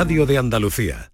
Radio de Andalucía.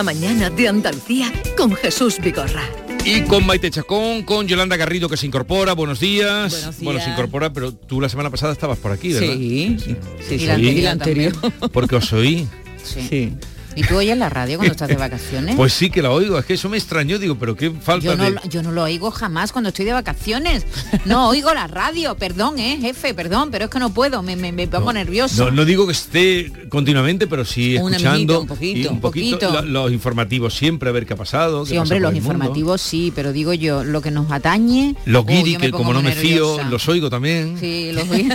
La mañana de Andalucía con Jesús Vigorra. Y con Maite Chacón, con Yolanda Garrido que se incorpora, buenos días. Buenos días. Bueno, se incorpora, pero tú la semana pasada estabas por aquí, ¿verdad? Sí, sí, sí, Y sí, la y anterior la anterior. Porque os oí. Sí. Sí. ¿Y tú oyes la radio cuando estás de vacaciones? Pues sí que la oigo, es que eso me extrañó, digo, pero qué falta yo, no, de... yo no lo oigo jamás cuando estoy de vacaciones. No oigo la radio, perdón, eh, jefe, perdón, pero es que no puedo, me, me, me pongo nervioso. No, no digo que esté continuamente, pero sí escuchando un poquito, y un un poquito, poquito. lo- los informativos siempre a ver qué ha pasado. Sí, hombre, los informativos sí, pero digo yo, lo que nos atañe... Los oh, guiri, que como no me fío, los oigo también. Sí, los guiri.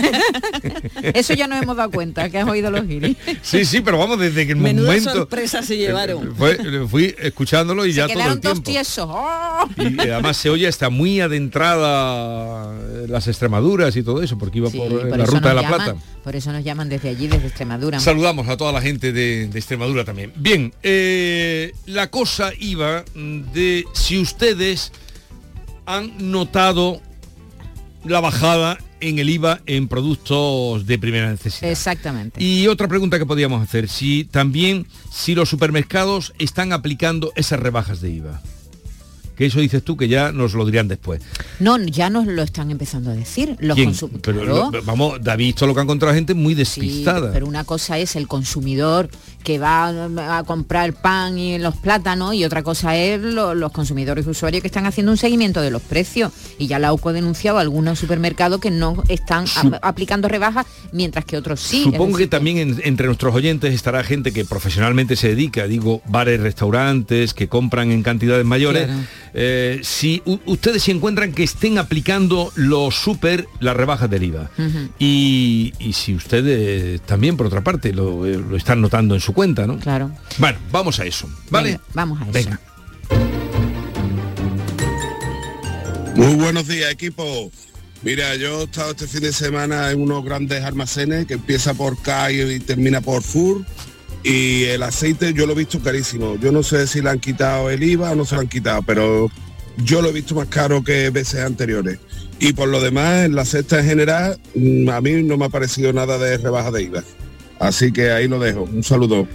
Eso ya nos hemos dado cuenta, que has oído los guiri. Sí, sí, pero vamos, desde que el momento... se llevaron. Fue- fui escuchándolo y ya todo el tiempo. tiesos. ¡Oh! Y eh, además se oye hasta muy adentrada eh, las Extremaduras y todo eso, porque iba Sí, por, eh, por la ruta de la llaman- Plata. Por eso nos llaman desde allí, desde Extremadura. Saludamos a toda la gente de, de Extremadura también. Bien, eh, la cosa iba de si ustedes han notado la bajada en el IVA en productos de primera necesidad. Exactamente. Y otra pregunta que podíamos hacer, si también si los supermercados están aplicando esas rebajas de IVA. Que eso dices tú que ya nos lo dirán después. No, ya nos lo están empezando a decir los consumidores. Lo- vamos, David, visto lo que han encontrado gente muy Sí, despistada. pero una cosa es el consumidor que va a comprar pan y los plátanos y otra cosa es lo- los consumidores usuarios que están haciendo un seguimiento de los precios. Y ya la UCO ha denunciado a algunos supermercados que no están a- aplicando rebajas, mientras que otros sí. Supongo que también en- entre nuestros oyentes estará gente que profesionalmente se dedica, digo, bares, restaurantes, que compran en cantidades mayores. Claro. Eh, si ustedes se encuentran que estén aplicando los super, las rebajas del IVA. Y si ustedes también, por otra parte, lo, eh, lo están notando en su cuenta, ¿no? Claro. Bueno, vamos a eso, ¿vale? Venga, vamos a eso. Venga. Muy buenos días, equipo. Mira, yo he estado este fin de semana en unos grandes almacenes que empieza por K y y termina por Fur. Y el aceite yo lo he visto carísimo. Yo no sé si le han quitado el IVA o no se lo han quitado, pero yo lo he visto más caro que veces anteriores. Y por lo demás, en la cesta en general, mm, a mí no me ha parecido nada de rebaja de IVA. Así que ahí lo dejo. Un saludo.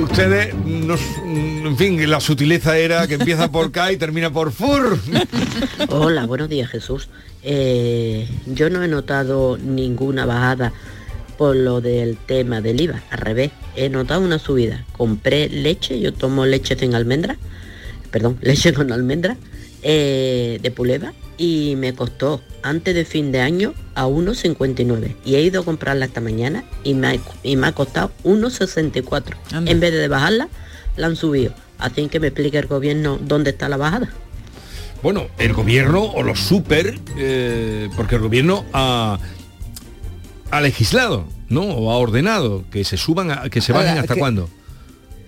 Ustedes, nos- en fin, la sutileza era que empieza por K y termina por FUR. Hola, buenos días Jesús. Eh, yo no he notado ninguna bajada por lo del tema del IVA, al revés, he notado una subida. Compré leche, yo tomo leche sin almendra, perdón, leche con almendra, eh, de puleva, y me costó antes de fin de año a 1,59. Y he ido a comprarla esta mañana y me ha, y me ha costado 1,64. Anda. En vez de bajarla, la han subido. Así que me explique el gobierno dónde está la bajada. Bueno, el gobierno o los super, eh, porque el gobierno ha, ha legislado, ¿no? O ha ordenado que se suban, a- que se Ahora, bajen hasta que- cuándo.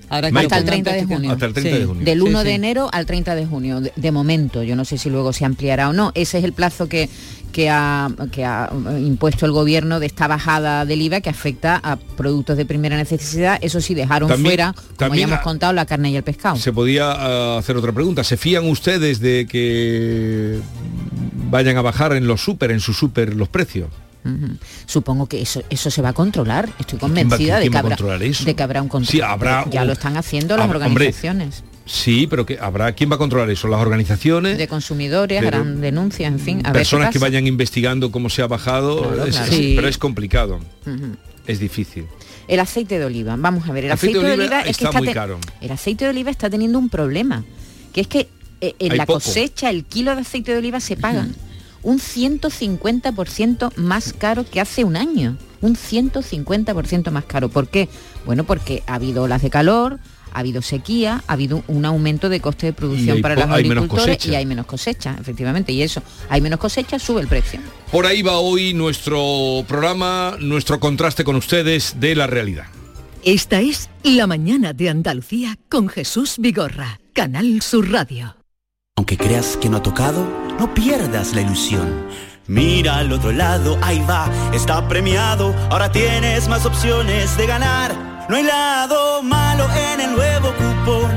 Ahora. Hasta el pongan 30 de junio. Hasta el 30 de junio. Del Sí, 1 de enero al 30 de junio, de, de momento. Yo no sé si luego se ampliará o no. Ese es el plazo que, que, ha, que ha eh, impuesto el gobierno de esta bajada del IVA que afecta a productos de primera necesidad. Eso sí, dejaron También- fuera, como también ya hemos contado, la carne y el pescado. Se podía ah, hacer otra pregunta. ¿Se fían ustedes de que vayan a bajar en los super, en su super, los precios? Supongo que eso eso se va a controlar. Estoy ¿Quién va- convencida de, que habrá, de que habrá un control. Sí, habrá ya un- lo están haciendo las hombre, organizaciones Sí, pero que habrá quién va a controlar eso, las organizaciones, de consumidores, pero- harán denuncias, en fin. A ver personas que vayan investigando cómo se ha bajado, Claro, es- claro. es- Sí. pero es complicado, es difícil. El aceite de oliva, vamos a ver, el Aceite aceite, de de oliva es que está está muy caro. El aceite de oliva está teniendo un problema, que es que eh, en Hay la poco. cosecha el kilo de aceite de oliva se paga un 150% más caro que hace un año. Un 150% más caro. ¿Por qué? Bueno, porque ha habido olas de calor, ha habido sequía, ha habido un aumento de coste de producción hay para los agricultores cosecha. y hay menos cosecha, efectivamente. Y eso, hay menos cosecha, sube el precio. Por ahí va hoy nuestro programa, nuestro contraste con ustedes de la realidad. Esta es La Mañana de Andalucía con Jesús Vigorra, Canal Sur Radio. Aunque creas que no ha tocado, no pierdas la ilusión. Mira al otro lado, ahí va, está premiado. Ahora tienes más opciones de ganar. No hay lado malo en el nuevo cupón.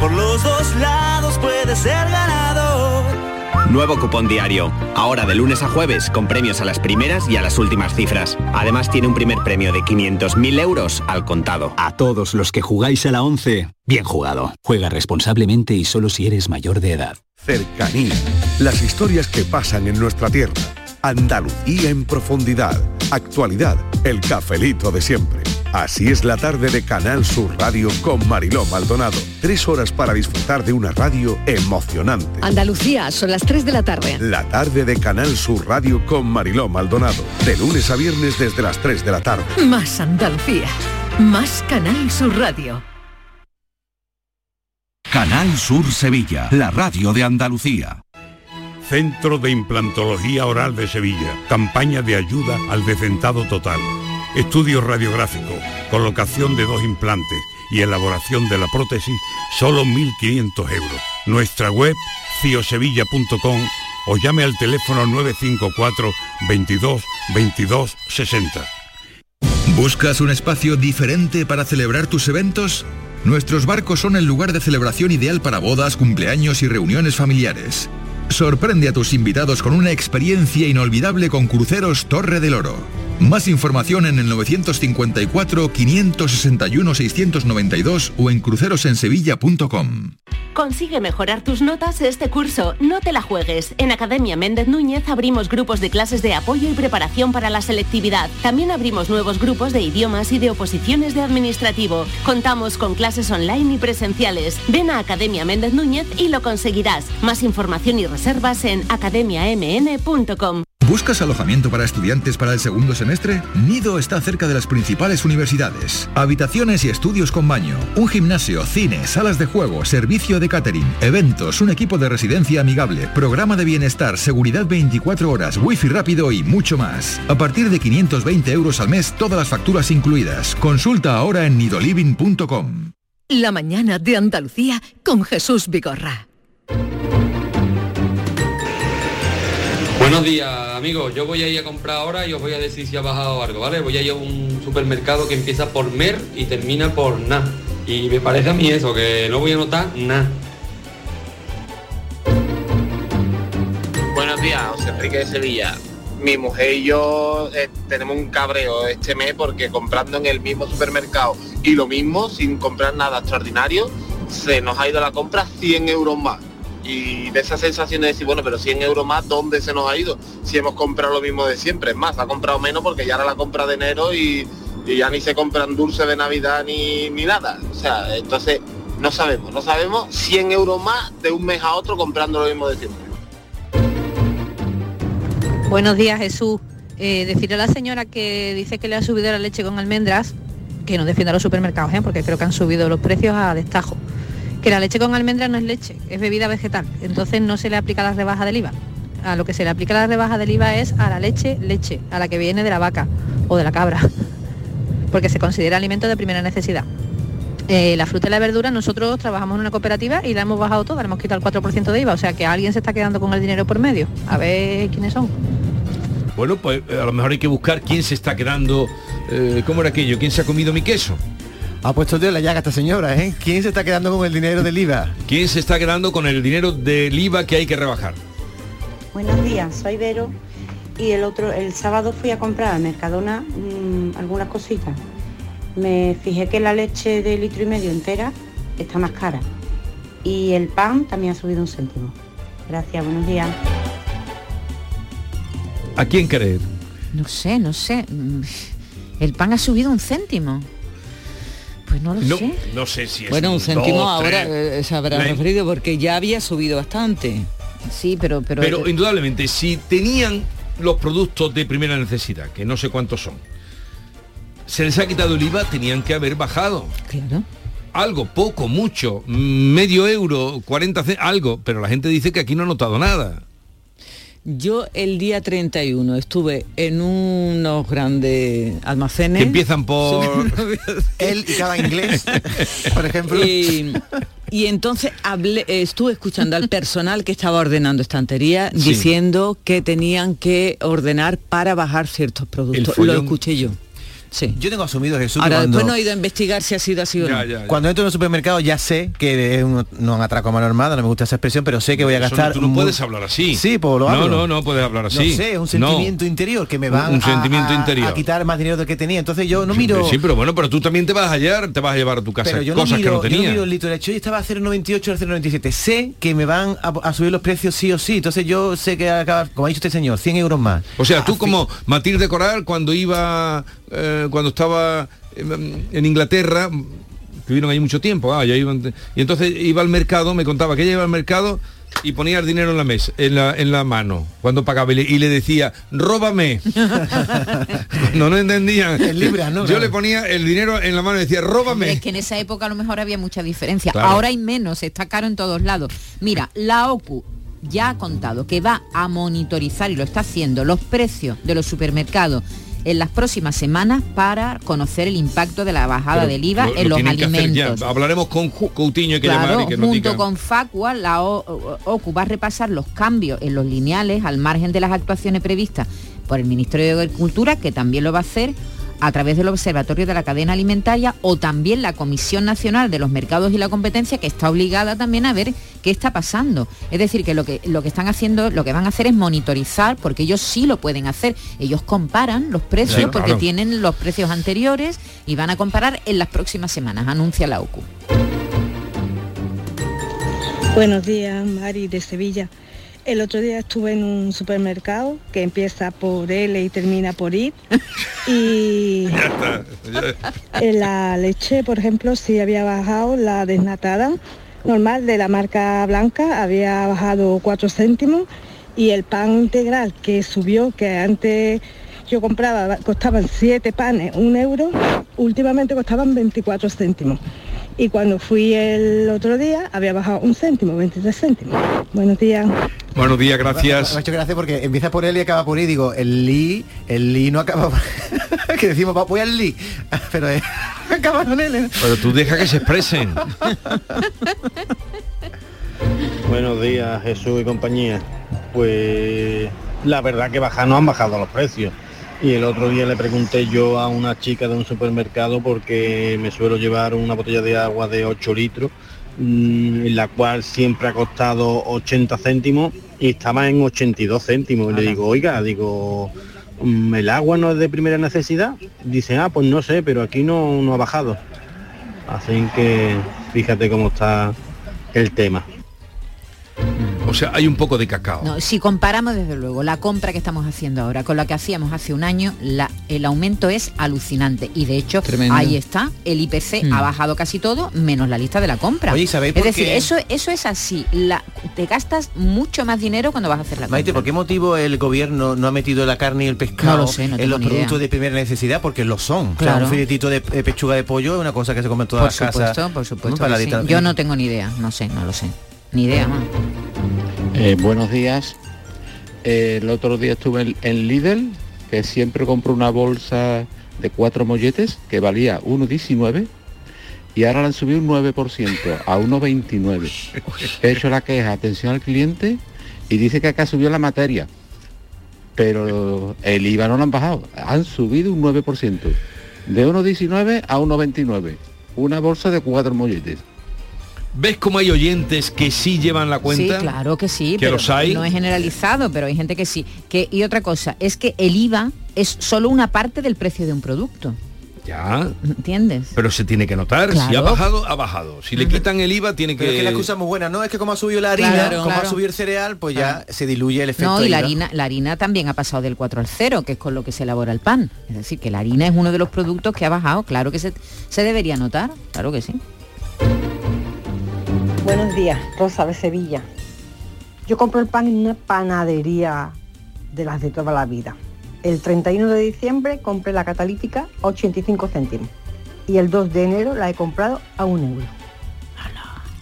Por los dos lados puedes ser ganador. Nuevo cupón diario. Ahora de lunes a jueves con premios a las primeras y a las últimas cifras. Además tiene un primer premio de 500.000 euros al contado. A todos los que jugáis a la 11, bien jugado. Juega responsablemente y solo si eres mayor de edad. Cercanía. Las historias que pasan en nuestra tierra. Andalucía en profundidad. Actualidad. El cafelito de siempre. Así es la tarde de Canal Sur Radio con Mariló Maldonado. Tres horas para disfrutar de una radio emocionante. Andalucía, son las 3 de la tarde. La tarde de Canal Sur Radio con Mariló Maldonado. De lunes a viernes desde las 3 de la tarde. Más Andalucía, más Canal Sur Radio. Canal Sur Sevilla, la radio de Andalucía. Centro de Implantología Oral de Sevilla. Campaña de ayuda al decentado total. Estudio radiográfico, colocación de dos implantes y elaboración de la prótesis, solo 1.500 euros. Nuestra web, ciosevilla.com o llame al teléfono 954 22 22 60. ¿Buscas un espacio diferente para celebrar tus eventos? Nuestros barcos son el lugar de celebración ideal para bodas, cumpleaños y reuniones familiares. Sorprende a tus invitados con una experiencia inolvidable con Cruceros Torre del Oro. Más información en el 954-561-692 o en crucerosensevilla.com. Consigue mejorar tus notas este curso. No te la juegues. En Academia Méndez Núñez abrimos grupos de clases de apoyo y preparación para la selectividad. También abrimos nuevos grupos de idiomas y de oposiciones de administrativo. Contamos con clases online y presenciales. Ven a Academia Méndez Núñez y lo conseguirás. Más información y reservas en academiamn.com. ¿Buscas alojamiento para estudiantes para el segundo semestre? Nido está cerca de las principales universidades. Habitaciones y estudios con baño, un gimnasio, cine, salas de juego, servicio de catering, eventos, un equipo de residencia amigable, programa de bienestar, seguridad 24 horas, wifi rápido y mucho más. A partir de 520 euros al mes, todas las facturas incluidas. Consulta ahora en nidoliving.com. La mañana de Andalucía con Jesús Vigorra. Buenos días, amigos. Yo voy a ir a comprar ahora y os voy a decir si ha bajado algo, ¿vale? Voy a ir a un supermercado que empieza por MER y termina por NA. Y me parece a mí eso, que no voy a notar nada. Buenos días, José Enrique de Sevilla. Mi mujer y yo eh, tenemos un cabreo este mes porque comprando en el mismo supermercado y lo mismo, sin comprar nada extraordinario, se nos ha ido la compra 100 euros más. Y de esa sensación de decir, bueno, pero 100 euros más, ¿dónde se nos ha ido? Si hemos comprado lo mismo de siempre. Es más, ha comprado menos porque ya era la compra de enero y, ya ni se compran dulces de Navidad ni, ni nada. O sea, entonces no sabemos, no sabemos 100 euros más de un mes a otro comprando lo mismo de siempre. Buenos días, Jesús. Eh, decirle a la señora que dice que le ha subido la leche con almendras, que no defienda los supermercados, ¿eh? porque creo que han subido los precios a destajo. Que la leche con almendras no es leche, es bebida vegetal. Entonces no se le aplica la rebaja del IVA. A lo que se le aplica la rebaja del IVA es a la leche, leche, a la que viene de la vaca o de la cabra, porque se considera alimento de primera necesidad. Eh, la fruta y la verdura, nosotros trabajamos en una cooperativa y la hemos bajado toda, le hemos quitado el 4% de IVA, o sea que alguien se está quedando con el dinero por medio. A ver quiénes son. Bueno, pues a lo mejor hay que buscar quién se está quedando, eh, ¿cómo era aquello? ¿Quién se ha comido mi queso? Ha puesto Dios la llaga esta señora, ¿eh? ¿Quién se está quedando con el dinero del IVA? ¿Quién se está quedando con el dinero del IVA que hay que rebajar? Buenos días, soy Vero y el otro, el sábado fui a comprar al Mercadona mmm, algunas cositas. Me fijé que la leche de litro y medio entera está más cara y el pan también ha subido un céntimo. Gracias, buenos días. ¿A quién creer? No sé, no sé. Mm, El pan ha subido un céntimo. Pues no lo No, sé. no sé si es Bueno, un céntimo dos, ahora eh, se habrá referido porque ya había subido bastante. Sí, pero pero, Pero indudablemente, si tenían los productos de primera necesidad, que no sé cuántos son, se les ha quitado el IVA, tenían que haber bajado. Claro. Algo, poco, mucho, medio euro, 40 ce- algo, pero la gente dice que aquí no ha notado nada. Yo el día 31 estuve en unos grandes almacenes. Que empiezan por... Él y cada inglés, por ejemplo. Y, y entonces hablé, estuve escuchando al personal que estaba ordenando estantería Sí. diciendo que tenían que ordenar para bajar ciertos productos. Lo escuché yo. Sí. Yo tengo asumido Jesús. Ahora cuando, después no he ido a investigar si ha sido así o no. cuando entro en un supermercado ya sé que es un, no un atraco a mano armada, no me gusta esa expresión, pero sé que voy a Eso no- gastar. tú no puedes hablar así. Sí, pues lo No, hablo. no, no puedes hablar así. No sé, es un No. sentimiento interior que me Un- van un a- sentimiento a, interior. a quitar más dinero del que tenía. Entonces yo no miro. Sí, pero bueno, pero tú también te vas a hallar, te vas a llevar a tu casa pero yo no, cosas miro, que no yo no tenías. miro el litro de leche. Hoy estaba a 0,98 a 0,97. Sé que me van a, a subir los precios sí o sí. Entonces yo sé que acaba, como ha dicho este señor, 100 euros más. O sea, tú como Matilde Coral cuando iba, eh, cuando estaba eh, en Inglaterra, vivieron ahí mucho tiempo, ah, ya iban, y entonces iba al mercado, me contaba que ella iba al mercado y ponía el dinero en la mesa, en la, en la mano, cuando pagaba y le, y le decía, róbame. no, no entendían. En libras, ¿no? Yo Claro. le ponía el dinero en la mano y decía, róbame. Es que en esa época a lo mejor había mucha diferencia. Claro. Ahora hay menos, está caro en todos lados. Mira, la OCU ya ha contado que va a monitorizar y lo está haciendo los precios de los supermercados en las próximas semanas para conocer el impacto de la bajada Pero del IVA lo- en lo los ya. alimentos. Hablaremos con Coutinho, hay que Claro, llamar y que nos junto diga. con Facua, la OCU va a repasar los cambios en los lineales al margen de las actuaciones previstas por el Ministerio de Agricultura, que también lo va a hacer a través del Observatorio de la Cadena Alimentaria o también la Comisión Nacional de los Mercados y la Competencia, que está obligada también a ver qué está pasando. Es decir, que lo que, lo que están haciendo, lo que van a hacer es monitorizar, porque ellos sí lo pueden hacer. Ellos comparan los precios Sí, porque claro. tienen los precios anteriores y van a comparar en las próximas semanas, anuncia la OCU. Buenos días, Mari de Sevilla. El otro día estuve en un supermercado que empieza por L y termina por I. Y Ya está. en la leche, por ejemplo, sí había bajado la desnatada normal de la marca blanca, había bajado 4 céntimos. Y el pan integral que subió, que antes yo compraba, costaban 7 panes, un euro, últimamente costaban 24 céntimos. Y cuando fui el otro día había bajado un céntimo, 23 céntimos. Buenos días. Buenos días, gracias. hecho gracia porque empieza por él y acaba por I. Digo, el Li, el Li no acaba por... que decimos, va, voy al Li. Pero eh, acaba con él. ¿eh? Pero tú deja que se expresen. Buenos días, Jesús y compañía. Pues la verdad que bajar no han bajado los precios. Y el otro día le pregunté yo a una chica de un supermercado porque me suelo llevar una botella de agua de 8 litros, mm, la cual siempre ha costado 80 céntimos y estaba en 82 céntimos. Y le digo, oiga, digo, mm, ¿el agua no es de primera necesidad? Dice, ah, pues no sé, pero aquí no, no ha bajado. Así que fíjate cómo está el tema. O sea, hay un poco de cacao. No, si comparamos desde luego la compra que estamos haciendo ahora con la que hacíamos hace un año, la- el aumento es alucinante y de hecho Tremendo. ahí está, el IPC Mm. ha bajado casi todo menos la lista de la compra. Oye, ¿sabéis es por decir, qué? eso, eso es así, la- te gastas mucho más dinero cuando vas a hacer la Maite, compra. ¿por qué motivo el gobierno no ha metido la carne y el pescado No lo sé, no en los idea. productos de primera necesidad? Porque lo son. O sea, Claro. un filetito de eh, pechuga de pollo es una cosa que se come en todas Por las supuesto, casas. por supuesto. Para la que sí. dieta- Yo no tengo ni idea, no sé, no lo sé. Ni idea, man. Eh, buenos días. Eh, el otro día estuve en, en Lidl, que siempre compro una bolsa de cuatro molletes que valía 1,19 y ahora la han subido un 9% a 1,29. He hecho la queja, atención al cliente, y dice que acá subió la materia. Pero el IVA no lo han bajado, han subido un 9%. De 1,19 a 1,29. Una bolsa de cuatro molletes. ¿Ves cómo hay oyentes que sí llevan la cuenta? Sí, claro que sí, ¿Que pero los hay? no es generalizado, pero hay gente que sí. Que, y otra cosa, es que el IVA es solo una parte del precio de un producto. Ya, ¿Entiendes? pero se tiene que notar. Si ha bajado, ha bajado. Si le quitan el IVA, tiene Pero es que... que la excusa es muy buena, ¿no? Es que como ha subido la harina, Claro, como claro. ha subido el cereal, pues ya se diluye el efecto No, y la IVA. harina, la harina también ha pasado del 4 al 0, que es con lo que se elabora el pan. Es decir, que la harina es uno de los productos que ha bajado. Claro que se, se debería notar, claro que sí. Buenos días, Rosa de Sevilla. Yo compro el pan en una panadería de las de toda la vida. El 31 de diciembre compré la catalítica a 85 céntimos y el 2 de enero la he comprado a un euro.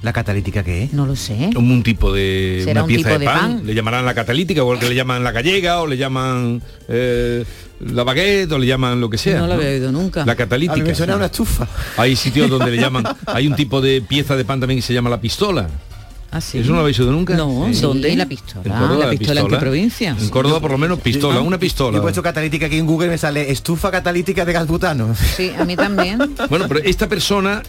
¿La catalítica qué es? No lo sé. Como un tipo de Será una un pieza tipo de de pan. pan. Le llamarán la catalítica, o el que le llaman la gallega, o le llaman eh, la baguette, o le llaman lo que sea. No lo había oído nunca. La catalítica. A mí me suena una estufa. Hay sitios donde le llaman, hay un tipo de pieza de pan también que se llama la pistola. ¿Ah, sí? ¿Eso no lo habéis oído nunca? No, Sí. ¿dónde? Y la pistola. En Córdoba, ¿La pistola en qué provincia? En Córdoba por lo menos pistola, una Yo he pistola. puesto catalítica aquí en Google y me sale estufa catalítica de gas butano. Sí, a mí también. Bueno, pero esta persona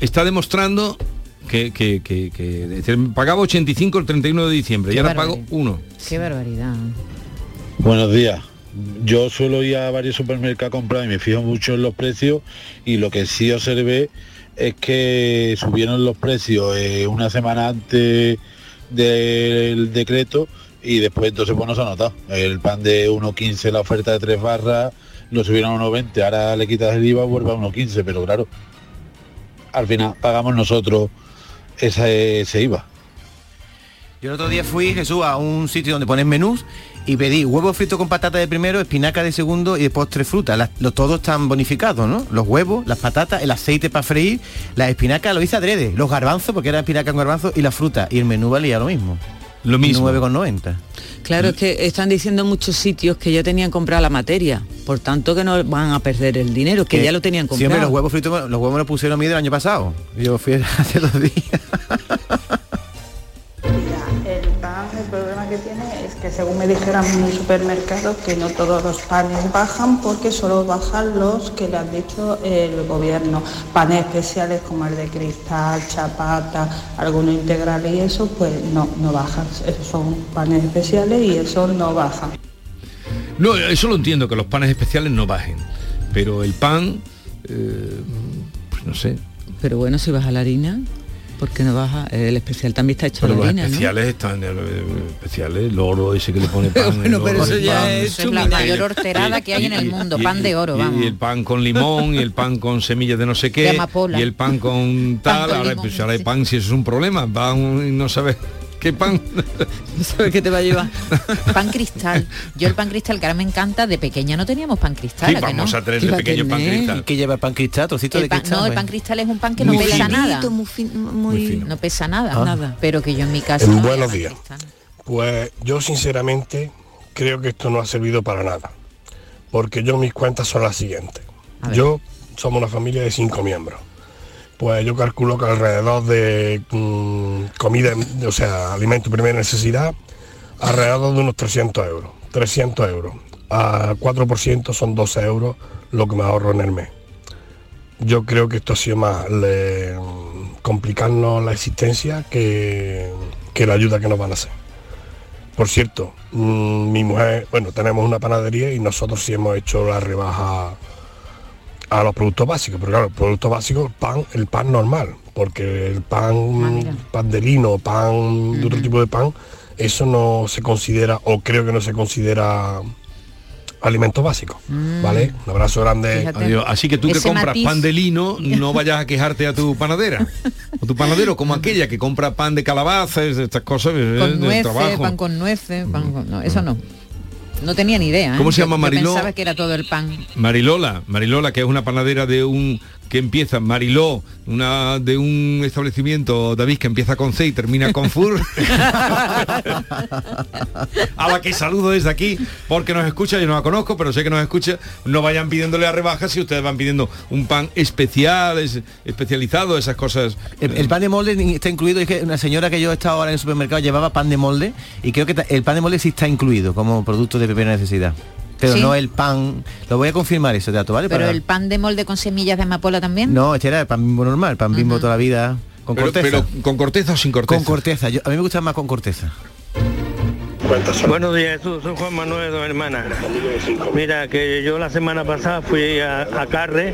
está demostrando que, que, que- pagaba 85 el 31 de diciembre y Qué ahora pago uno. Qué barbaridad. Buenos días. Yo suelo ir a varios supermercados a comprar y me fijo mucho en los precios y lo que sí observé es que subieron los precios eh, una semana antes del decreto y después entonces pues no se ha notado. El pan de 1.15, la oferta de 3 barras, lo subieron a 1.20, ahora le quitas el IVA, vuelve a 1.15, pero claro, al final pagamos nosotros ese, ese IVA. Yo el otro día fui, Jesús, a un sitio donde ponen menús y pedí huevo frito con patata de primero, espinaca de segundo y de postre fruta. Las- los todos están bonificados, ¿no? Los huevos, las patatas, el aceite para freír, la espinaca lo hice adrede, los garbanzos, porque era espinaca con garbanzos, y la fruta. Y el menú valía lo mismo. Lo mismo. 9,90. Claro, es que están diciendo en muchos sitios que ya tenían comprada la materia, por tanto que no van a perder el dinero, que ya lo tenían comprado. Siempre los huevos fritos, los huevos me los pusieron a mí del año pasado. Yo fui hace dos días. Problema que tiene es que según me dijeron en un supermercado que no todos los panes bajan porque solo bajan los que le han dicho el gobierno. Panes especiales como el de cristal, chapata, algunos integrales y eso, pues no, no bajan. Esos son panes especiales y eso no bajan. No, eso lo entiendo, que los panes especiales no bajen. Pero el pan, eh, pues no sé. Pero bueno, si baja la harina, ¿por qué no baja? El especial también está hecho Pero de los harina, ¿no? especiales están, eh, especiales, el oro ese que le pone pan. Bueno, el pero oro, eso el ya pan. es la mayor horterada que hay en el mundo, pan de oro, y- vamos. Y el pan con limón, y el pan con semillas de no sé qué, amapola. y el pan con tal, con ahora, limón, pues, ahora hay pan si eso es un problema, pan y no sabes qué pan. No sabes qué te va a llevar. Pan cristal. Yo el pan cristal que ahora me encanta, de pequeña no teníamos pan cristal. Sí, ¿a que vamos no? a el pequeño pan cristal. ¿Qué lleva el pan cristal? Trocito El de pan- cristal. no, el pan cristal es un pan que no pesa finito, nada. muy muy- No pesa nada. Ah. Nada. Pero que yo en mi casa. no Buenos días. cristal. Pues yo sinceramente creo que esto no ha servido para nada. Porque yo mis cuentas son las siguientes. Yo somos una familia de cinco miembros. Pues yo calculo que alrededor de mm, comida, o sea, alimento primera necesidad, alrededor de unos 300 euros. 300 euros. A 4% son 12 euros lo que me ahorro en el mes. Yo creo que esto ha sido más complicarnos la existencia que, que la ayuda que nos van a hacer. Por cierto, mm, mi mujer, bueno, tenemos una panadería y nosotros sí hemos hecho la rebaja a los productos básicos, pero claro, productos básicos, pan, el pan normal, porque el pan, pan de lino, pan de otro tipo de pan, eso no se considera, o creo que no se considera alimento básico, ¿vale? Un abrazo grande. Fíjate. Adiós. Así que tú que Ese compras matiz. pan de lino, no vayas a quejarte a tu panadera. O tu panadero, como aquella que compra pan de calabazas, de estas cosas eh, Con del nueces, trabajo. pan con nueces, pan con- no, eso no. No tenía ni idea. ¿eh? ¿Cómo se llama, yo Mariló? pensaba que era todo el pan. Marilola, Marilola, que es una panadera de un que empieza Mariló, una de un establecimiento David que empieza con C y termina con Fur. a la que saludo desde aquí porque nos escucha, yo no la conozco, pero sé que nos escucha. No vayan pidiéndole a rebajas si ustedes van pidiendo un pan especial, es- especializado, esas cosas. El, el pan de molde ni- está incluido, es que una señora que yo he estado ahora en el supermercado llevaba pan de molde y creo que el pan de molde sí está incluido como producto de primera necesidad. Pero ¿Sí? no el pan, lo voy a confirmar ese dato, ¿vale? Pero Para- el pan de molde con semillas de amapola también. No, este era el pan bimbo normal, pan bimbo toda la vida, con Pero- corteza. pero con corteza o sin corteza. Con corteza, yo- a mí me gusta más con corteza. Buenos días, Jesús. Soy Juan Manuel, dos hermanas. Mira, que yo la semana pasada fui a, a Carre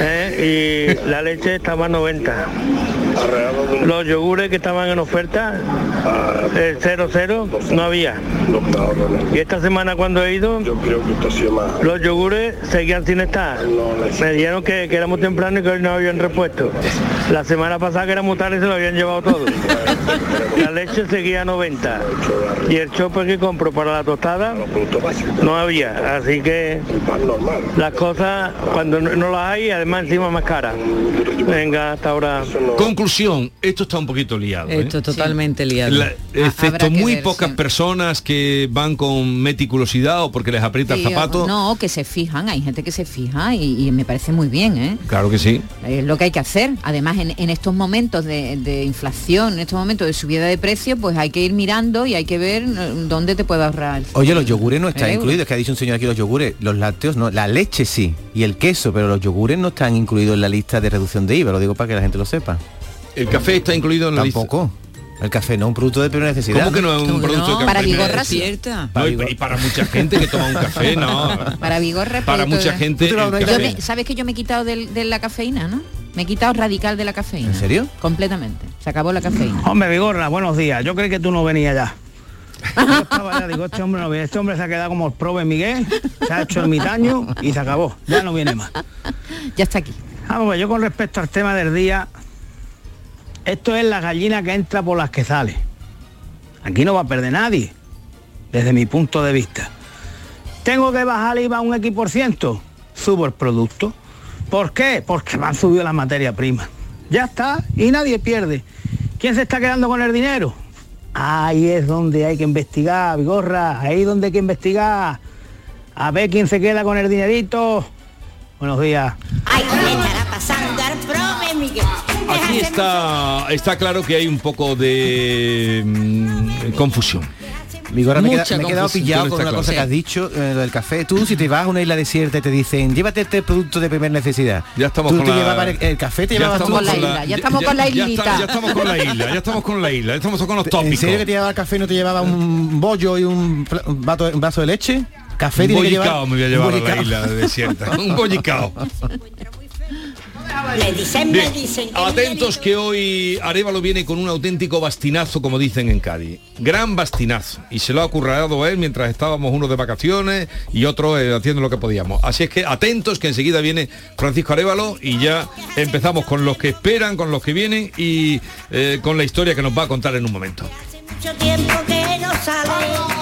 ¿eh? y la leche estaba a 90. Los yogures que estaban en oferta, el 00, no había. Y esta semana cuando he ido, los yogures seguían sin estar. Me dijeron que, que era muy temprano y que hoy no habían repuesto. La semana pasada que era muy tarde se lo habían llevado todo. La leche seguía a 90 y el chope que compro para la tostada no había, así que las cosas cuando no las hay, además encima más caras. Venga, hasta ahora. Conclu- Conclusión, esto está un poquito liado. ¿eh? Esto totalmente liado. La- Ha- excepto muy ver, pocas sí. personas que van con meticulosidad o porque les aprieta el zapato. No, que se fijan, hay gente que se fija y, y me parece muy bien, ¿eh? Claro que sí. Es lo que hay que hacer. Además, en, en estos momentos de, de inflación, en estos momentos de subida de precios, pues hay que ir mirando y hay que ver eh, dónde te puedo ahorrar. Oye, los yogures no están incluidos, que ha dicho un señor aquí los yogures, los lácteos no, la leche sí, y el queso, pero los yogures no están incluidos en la lista de reducción de IVA, lo digo para que la gente lo sepa. El café está incluido en la lista. Tampoco. El café no es un producto de primera necesidad. ¿Cómo que no es un producto de para Vigorra sí. No, y, y para mucha gente que toma un café, no. Para Vigorra. Para producto mucha de- gente el Yo café. me- ¿Sabes que yo me he quitado del- de la cafeína, no? Me he quitado radical de la cafeína. ¿En serio? Completamente. Se acabó la cafeína. Hombre, Vigorra, buenos días. Yo creí que tú no venías ya. Yo estaba ya, digo, este hombre no viene. Este hombre se ha quedado como el prove Miguel, se ha hecho el mitaño y se acabó. Ya no viene más. Ya está aquí. Vamos, pues yo con respecto al tema del día, esto es la gallina que entra por las que sale. Aquí no va a perder nadie, desde mi punto de vista. Tengo que bajar el IVA un X por ciento, subo el producto. ¿Por qué? Porque me han subido la materia prima. Ya está, y nadie pierde. ¿Quién se está quedando con el dinero? Ahí es donde hay que investigar, Vigorra, ahí es donde hay que investigar. A ver quién se queda con el dinerito. Buenos días. Aquí está, está claro que hay un poco de mm, confusión. Vigorra, me, he Mucha queda- me he quedado pillado con una claro. cosa que has dicho, eh, lo del café. Tú, si te vas a una isla desierta y te dicen, llévate este producto de primera necesidad. Ya estamos tú con te la- llevabas el, el café, te Ya llevabas estamos tú. con la- ya estamos con la ya islita. está- ya estamos con la isla, ya estamos con la isla, ya estamos con los ¿En tópicos. serio que te llevaba el café no te llevaba un bollo y un, vato- un vaso de leche? Café Un tiene que llevar... bollicao me voy a un llevar a la isla desierta. Un bollicao. Dicen, me dicen. atentos que hoy Arevalo viene con un auténtico bastinazo, como dicen en Cádiz. Gran bastinazo. Y se lo ha currado él mientras estábamos unos de vacaciones y otros eh, haciendo lo que podíamos. Así es que atentos que enseguida viene Francisco Arevalo y ya empezamos con los que esperan, con los que vienen y eh, con la historia que nos va a contar en un momento. mucho tiempo que no sale.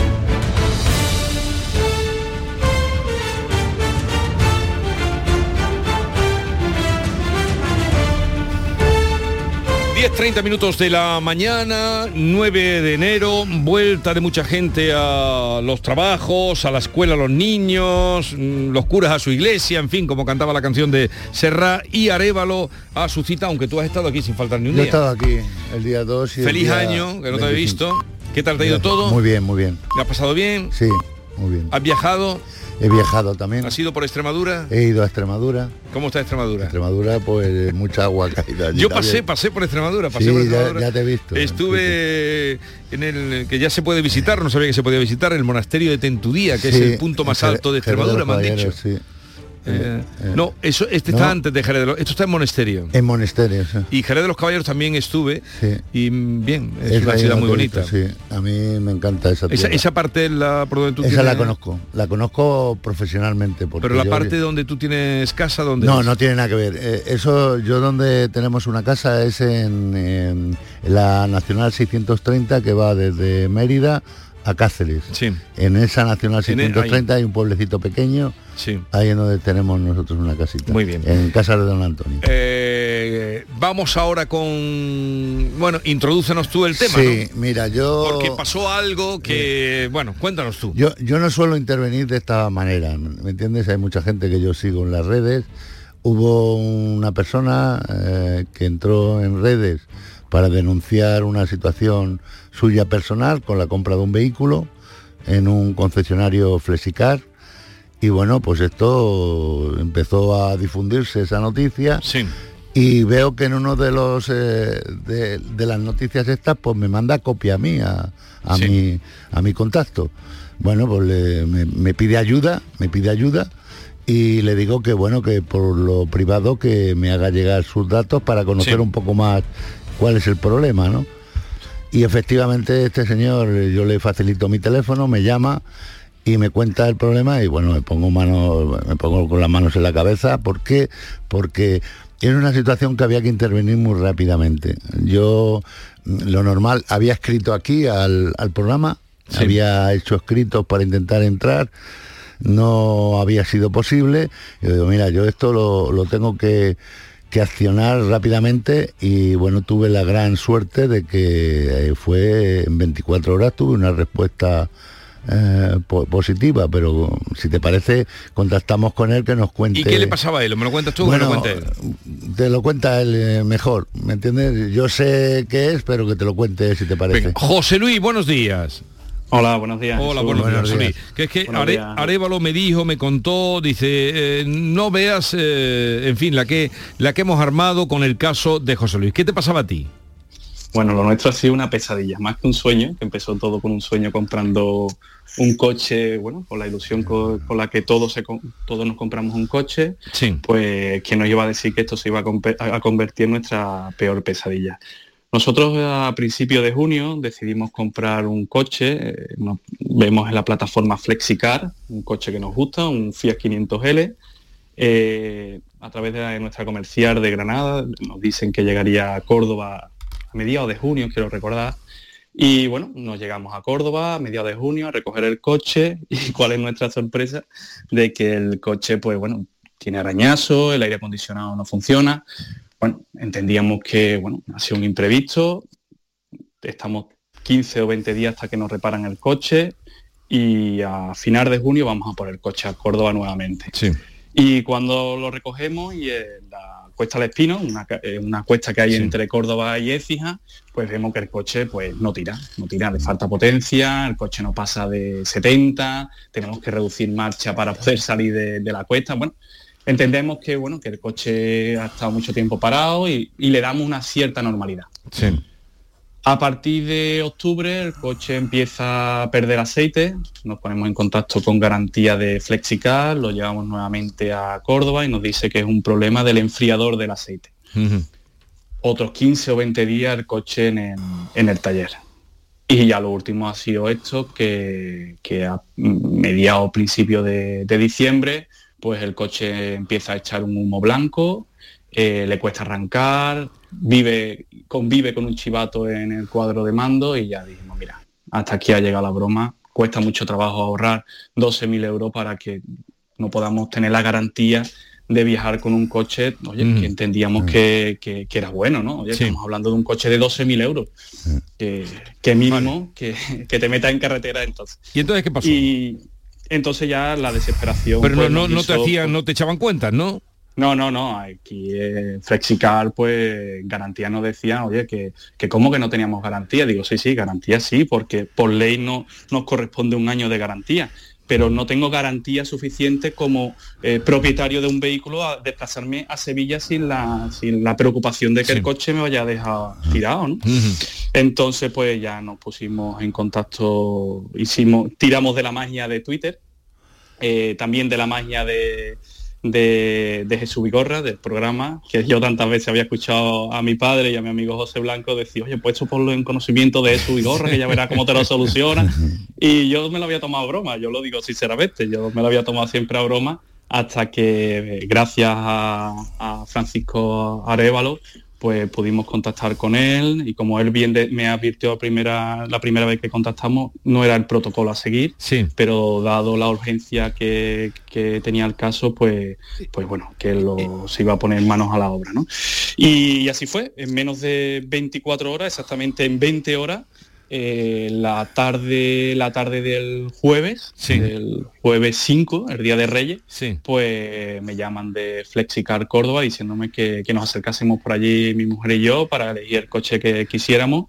Diez, 30 minutos de la mañana, 9 de enero, vuelta de mucha gente a los trabajos, a la escuela, a los niños, mm, los curas a su iglesia, en fin, como cantaba la canción de Serra y Arevalo a su cita, aunque tú has estado aquí sin faltar ni un Yo he día. estado aquí el día 2 y el Feliz día año, que no te he 25. visto. ¿Qué tal te ha ido todo? Muy bien, muy bien. ¿Te ha pasado bien? Sí, muy bien. ¿Has viajado? He viajado también. ¿Has ido por Extremadura? He ido a Extremadura. ¿Cómo está Extremadura? Extremadura, pues mucha agua caída. allí Yo pasé, pasé por Extremadura, pasé Sí, por Extremadura. ya te he visto. Estuve en el que ya se puede visitar, no sabía que se podía visitar, el monasterio de Tentudía, que es el punto más alto de Extremadura, me han dicho. Sí. Eh, Eh, no, eso, este no. está antes de Jerez de los, esto está en Monasterio. En monasterio, sí. Y Jerez de los Caballeros también estuve Sí. y mm, bien, es, una ciudad muy bonita. visto, sí, a mí me encanta esa tierra. esa parte es la por donde tú Esa la conozco, la conozco profesionalmente. porque Pero la yo- parte donde tú tienes casa, donde No, no tiene nada que ver. Eh, eso, yo donde tenemos una casa es en, en la Nacional 630 que va desde Mérida a Cáceres. Sí. En esa Nacional En el- 630 hay un pueblecito pequeño. Sí. Ahí es donde tenemos nosotros una casita. Muy bien. En casa de Don Antonio. Eh, vamos ahora con bueno, introdúcenos tú el tema, sí, ¿no? mira, yo... Porque pasó algo que, bueno, cuéntanos tú. Yo, yo no suelo intervenir de esta manera, ¿me entiendes? Hay mucha gente que yo sigo en las redes. Hubo una persona eh, que entró en redes para denunciar una situación suya personal con la compra de un vehículo en un concesionario Flexicar. Y bueno, pues esto empezó a difundirse esa noticia. Sí. Y veo que en uno de los eh, de, de las noticias estas, pues me manda copia a mí, a, a Sí. mi a mi contacto. Bueno, pues le- me, me pide ayuda, me pide ayuda y le digo que bueno, que por lo privado que me haga llegar sus datos para conocer Sí. un poco más cuál es el problema, ¿no? Y efectivamente este señor, eh, yo le facilito mi teléfono, me llama y me cuenta el problema y bueno, me pongo mano, me pongo con las manos en la cabeza. ¿Por qué? Porque era una situación que había que intervenir muy rápidamente. Yo mm, lo normal, había escrito aquí al, al programa, Sí. había hecho escritos para intentar entrar, no había sido posible. Yo digo, mira, yo esto lo, lo tengo que, que accionar rápidamente y bueno, tuve la gran suerte de que eh, fue en 24 horas, tuve una respuesta eh, po- positiva, pero si te parece, contactamos con él que nos cuente. ¿Y qué le pasaba a él? ¿Me lo cuentas tú o me lo cuenta él? Te lo cuenta él eh, mejor, ¿me entiendes? Yo sé qué es, pero que te lo cuente si te parece. Venga, José Luis, buenos días. Hola, buenos días. Hola, buenos, días, Buenos José días. Luis. Que es que Buenos Are- días. Arévalo me dijo, me contó, dice, eh, no veas, eh, en fin, la que, la que hemos armado con el caso de José Luis. ¿Qué te pasaba a ti? Bueno, lo nuestro ha sido una pesadilla, más que un sueño, que empezó todo con un sueño comprando un coche, bueno, con la ilusión co- con, la que todos, se con- todos nos compramos un coche, Sí. pues quién nos iba a decir que esto se iba a- a convertir en nuestra peor pesadilla. Nosotros a principios de junio decidimos comprar un coche, eh, nos vemos en la plataforma Flexicar, un coche que nos gusta, un Fiat 500L, eh, a través de nuestra comercial de Granada, nos dicen que llegaría a Córdoba a mediados de junio, quiero recordar. Y bueno, nos llegamos a Córdoba a mediados de junio a recoger el coche y cuál es nuestra sorpresa de que el coche, pues bueno, tiene arañazo, el aire acondicionado no funciona. Bueno, entendíamos que bueno, ha sido un imprevisto, estamos 15 o 20 días hasta que nos reparan el coche y a final de junio vamos a por el coche a Córdoba nuevamente. Sí. Y cuando lo recogemos y en la Cuesta del Espino, una, eh, una cuesta que hay Sí. entre Córdoba y Écija, pues vemos que el coche pues no tira, no tira, le falta potencia, el coche no pasa de 70, tenemos que reducir marcha para poder salir de, de la cuesta. Bueno, entendemos que bueno, que el coche ha estado mucho tiempo parado y, y le damos una cierta normalidad. Sí. A partir de octubre el coche empieza a perder aceite, nos ponemos en contacto con garantía de Flexicar, lo llevamos nuevamente a Córdoba y nos dice que es un problema del enfriador del aceite. Otros 15 o 20 días el coche en el, en el taller. Y ya lo último ha sido esto, que, que a mediados o principios de, de diciembre, pues el coche empieza a echar un humo blanco, eh, le cuesta arrancar, vive, convive con un chivato en el cuadro de mando y ya dijimos, mira, hasta aquí ha llegado la broma, cuesta mucho trabajo ahorrar 12.000 euros para que no podamos tener la garantía de viajar con un coche, oye, Mm. que entendíamos que, que- que era bueno, ¿no? Oye, Sí. estamos hablando de un coche de 12.000 euros, que, que mínimo que, que te meta en carretera entonces. ¿Y entonces qué pasó? Y entonces ya la desesperación... Pero no, pues, no, no te hacían, no te echaban cuentas, ¿no? no, no, no, aquí eh, Flexicar, pues garantía nos decía, oye, que, que cómo que no teníamos garantía. Digo, sí, sí, garantía sí, porque por ley no nos corresponde un año de garantía. Pero no tengo garantía suficiente como eh, propietario de un vehículo a desplazarme a Sevilla sin la, sin la preocupación de que el coche me vaya a dejar tirado, ¿no? Entonces, pues ya nos pusimos en contacto, hicimos, tiramos de la magia de Twitter, eh, también de la magia de, de, de Jesús Vigorra, del programa, que yo tantas veces había escuchado a mi padre y a mi amigo José Blanco decir, oye, pues esto ponlo en conocimiento de Jesús Vigorra, que ya verá cómo te lo soluciona. Y yo me lo había tomado a broma, yo lo digo sinceramente, yo me lo había tomado siempre a broma hasta que eh, gracias a, a Francisco Arevalo pues pudimos contactar con él y como él bien de- me advirtió a primera, la primera vez que contactamos, no era el protocolo a seguir, pero dado la urgencia que, que tenía el caso, pues, pues bueno, que lo, se iba a poner manos a la obra. ¿no? Y, así fue, en menos de 24 horas, exactamente en 20 horas, eh, la tarde la tarde del jueves, del jueves 5, el día de Reyes, pues me llaman de Flexicar Córdoba diciéndome que, que nos acercásemos por allí mi mujer y yo para elegir el coche que quisiéramos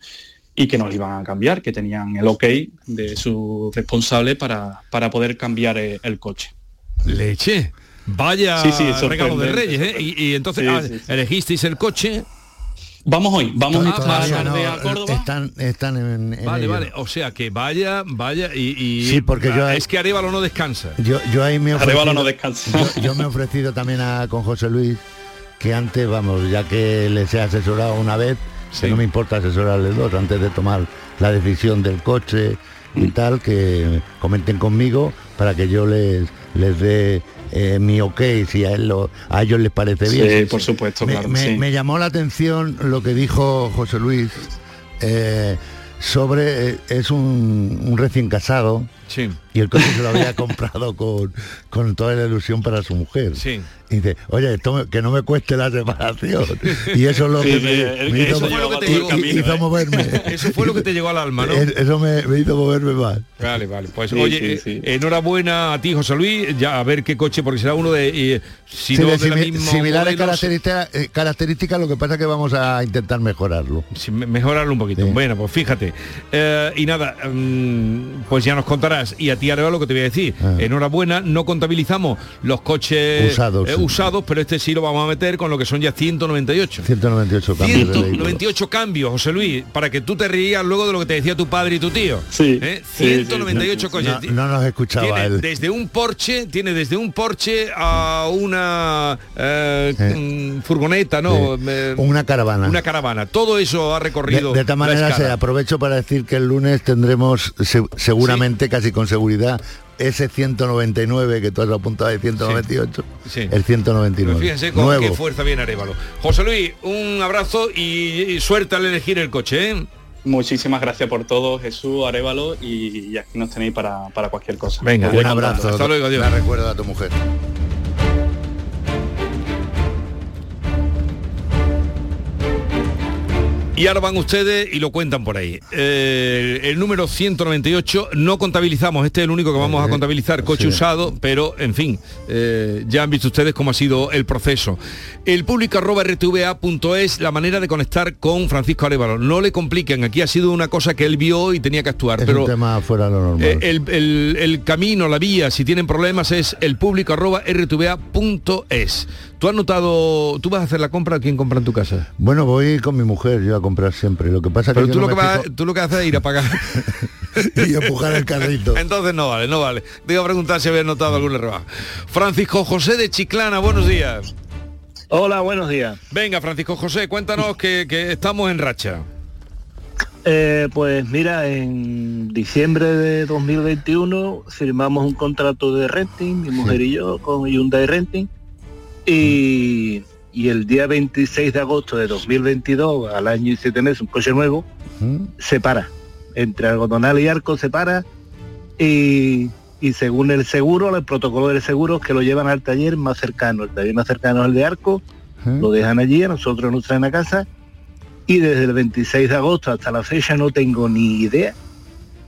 y que nos iban a cambiar, que tenían el ok de su responsable para, para poder cambiar el, el coche. Leche. Vaya Sí, sí, regalo de Reyes, ¿eh? Y, y entonces Sí, ah, sí, sí. elegisteis el coche. Vamos hoy, vamos Ah, más no, a Córdoba. Están, están en, en Vale, ello. vale. O sea que vaya, vaya y, y- Sí, porque yo- es que Arevalo no descansa. Yo, yo ahí me he Arevalo ofrecido, no descansa. Yo, yo me he ofrecido también a, con José Luis que antes, vamos, ya que les he asesorado una vez, que no me importa asesorarles dos antes de tomar la decisión del coche y tal, que comenten conmigo para que yo les, les dé eh, mi ok si a, él lo- a ellos les parece Sí, bien. por supuesto, Me, claro, me- sí. me llamó la atención lo que dijo José Luis eh, sobre, eh, es un, un recién casado Sí. Y el coche se lo había comprado con, con toda la ilusión para su mujer. Sí. Y dice, oye, esto me- que no me cueste la separación. Y eso es lo que me, hizo, ¿eh? moverme. Eso fue lo que te llegó al alma, ¿no? Es- Eso me, me hizo moverme más. Vale, vale. Pues Sí, oye, sí, eh, sí. enhorabuena a ti, José Luis. Ya a ver qué coche, porque será uno de. eh, si Sí, no de de la misma similares características, eh, características, lo que pasa es que vamos a intentar mejorarlo. Mejorarlo un poquito. Bueno, pues fíjate. Eh, y nada, mm, pues ya nos contarás. Y a ti, Arevalo, lo que te voy a decir. Enhorabuena, no contabilizamos los coches Ah. Usados, eh, sí. usados, pero este sí lo vamos a meter con lo que son ya 198. 198 cambios de vehículo. 198 cambios, José Luis, para que tú te rías luego de lo que te decía tu padre y tu tío. Sí. ¿Eh? sí, 198 coches. No, no nos escuchaba Tiene él. desde un Porsche, tiene desde un Porsche a una eh, mm, furgoneta, ¿no? Eh, Una caravana. Una caravana. Todo eso ha De, recorrido. de esta la manera se aprovecho para decir que el lunes tendremos se- seguramente, casi con seguridad, ese 199 que tú has apuntado de 198, Sí. el 199. Pues fíjense con Nuevo. qué fuerza viene Arevalo. José Luis, un abrazo y, y suerte al elegir el coche, ¿eh? Muchísimas gracias por todo, Jesús, Arevalo, y, y aquí nos tenéis para, para cualquier cosa. Venga, un contando. abrazo. Hasta luego, adiós. La recuerda a tu mujer. Y ahora van ustedes y lo cuentan por ahí. Eh, el número 198 no contabilizamos, este es el único que vamos a contabilizar, coche sí. usado, pero en fin, eh, ya han visto ustedes cómo ha sido el proceso. El público arroba rtva.es, la manera de conectar con Francisco Arevalo. No le compliquen, aquí ha sido una cosa que él vio y tenía que actuar, Es pero un tema fuera de lo normal. eh, el, el- el camino, la vía, si tienen problemas, es el público arroba rtva.es. ¿Tú has notado, tú vas a hacer la compra, ¿quién compra en tu casa? Bueno, voy con mi mujer yo a comprar siempre. Lo que pasa Pero que tú lo, no que vas, fijo- tú lo que haces es ir a pagar. y empujar el carrito. Entonces no vale, no vale. Digo a preguntar si habías notado alguna rebaja. Francisco José de Chiclana, buenos días. Hola, buenos días. Venga, Francisco José, cuéntanos que, que estamos en racha. Eh, pues mira, en diciembre de 2021 firmamos un contrato de renting, mi mujer y yo, con Hyundai Renting. Y, y el día 26 de agosto de 2022, al año y siete meses, un coche nuevo, se para. Entre algodonal y arco se para. Y, y según el seguro, el protocolo del seguro, que lo llevan al taller más cercano. El taller más cercano es el de arco, lo dejan allí, a nosotros nos traen a casa y desde el 26 de agosto hasta la fecha no tengo ni idea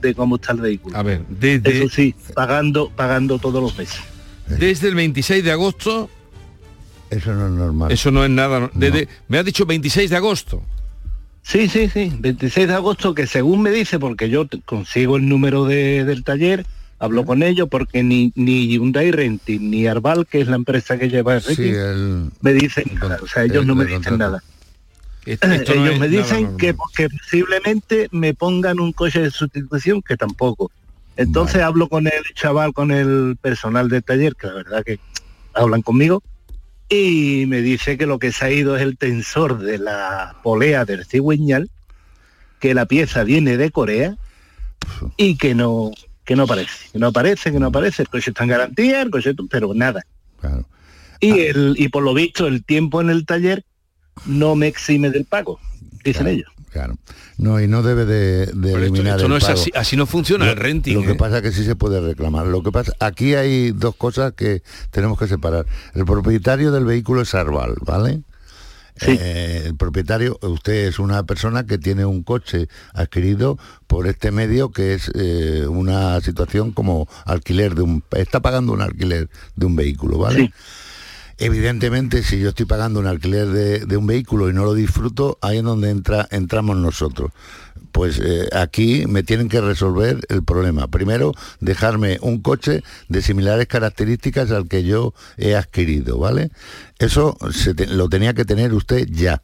de cómo está el vehículo. A ver, desde, Eso sí, pagando, pagando todos los meses. desde el 26 de agosto, Eso no es normal. eso no es nada. Desde, Me has dicho 26 de agosto. Sí, sí, sí, 26 de agosto que según me dice, porque yo consigo el número de- del taller, Hablo con ellos porque ni, ni Hyundai Renting ni Arval, que es la empresa que lleva el Sí, renting, el- me dicen nada. O sea, ellos el- no me dicen contrato. nada. Esto ellos me dicen que posiblemente me pongan un coche de sustitución, que tampoco. Entonces hablo con el chaval, con el personal del taller, que la verdad que hablan conmigo, y me dice que lo que se ha ido es el tensor de la polea del cigüeñal, que la pieza viene de Corea y que no que no aparece, que no aparece, que no aparece, el coche está en garantía, el coche, pero nada. Y el y por lo visto el tiempo en el taller no me exime del pago, dicen ellos. Claro. No, y no debe de, de eliminar esto el no es así- así no funciona Lo- el renting, Lo que ¿eh? pasa es que sí se puede reclamar. Lo que pasa, aquí hay dos cosas que tenemos que separar. El propietario del vehículo es Arval, ¿vale? Eh, el propietario, usted es una persona que tiene un coche adquirido por este medio que es eh, una situación como alquiler de un, está pagando un alquiler de un vehículo, ¿vale? Evidentemente, si yo estoy pagando un alquiler de, un vehículo y no lo disfruto, ahí es donde entra, entramos nosotros. Pues eh, aquí me tienen que resolver el problema. Primero, dejarme un coche de similares características al que yo he adquirido, ¿vale? Eso lo tenía que tener usted ya.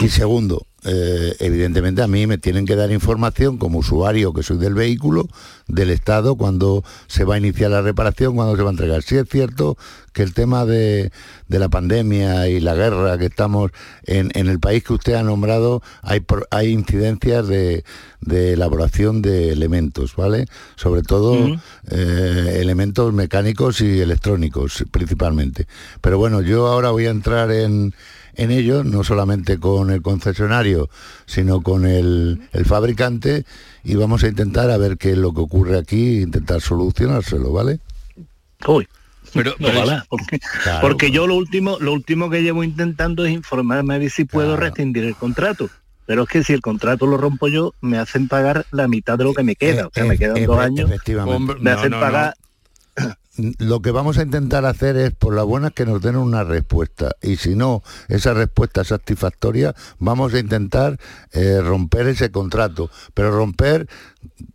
Y segundo, eh, evidentemente a mí me tienen que dar información como usuario que soy del vehículo, del estado, cuando se va a iniciar la reparación, cuando se va a entregar. Sí es cierto que el tema de, de la pandemia y la guerra que estamos en, en el país que usted ha nombrado, hay, hay incidencias de, de elaboración de elementos, ¿vale? Sobre todo eh, elementos mecánicos y electrónicos principalmente. Pero bueno, yo ahora voy a entrar en, en ello, no solamente con el concesionario, sino con el, el fabricante y vamos a intentar a ver qué es lo que ocurre aquí, intentar solucionárselo, ¿vale? Uy. Pero, Ojalá, porque, porque yo lo último, lo último que llevo intentando es informarme a ver si puedo rescindir el contrato. Pero es que si el contrato lo rompo yo, me hacen pagar la mitad de lo que me queda. O sea, me quedan Eh, dos años. efectivamente. me hacen pagar. Lo que vamos a intentar hacer es, por la buena, que nos den una respuesta. Y si no, esa respuesta es satisfactoria, vamos a intentar eh, romper ese contrato. Pero romper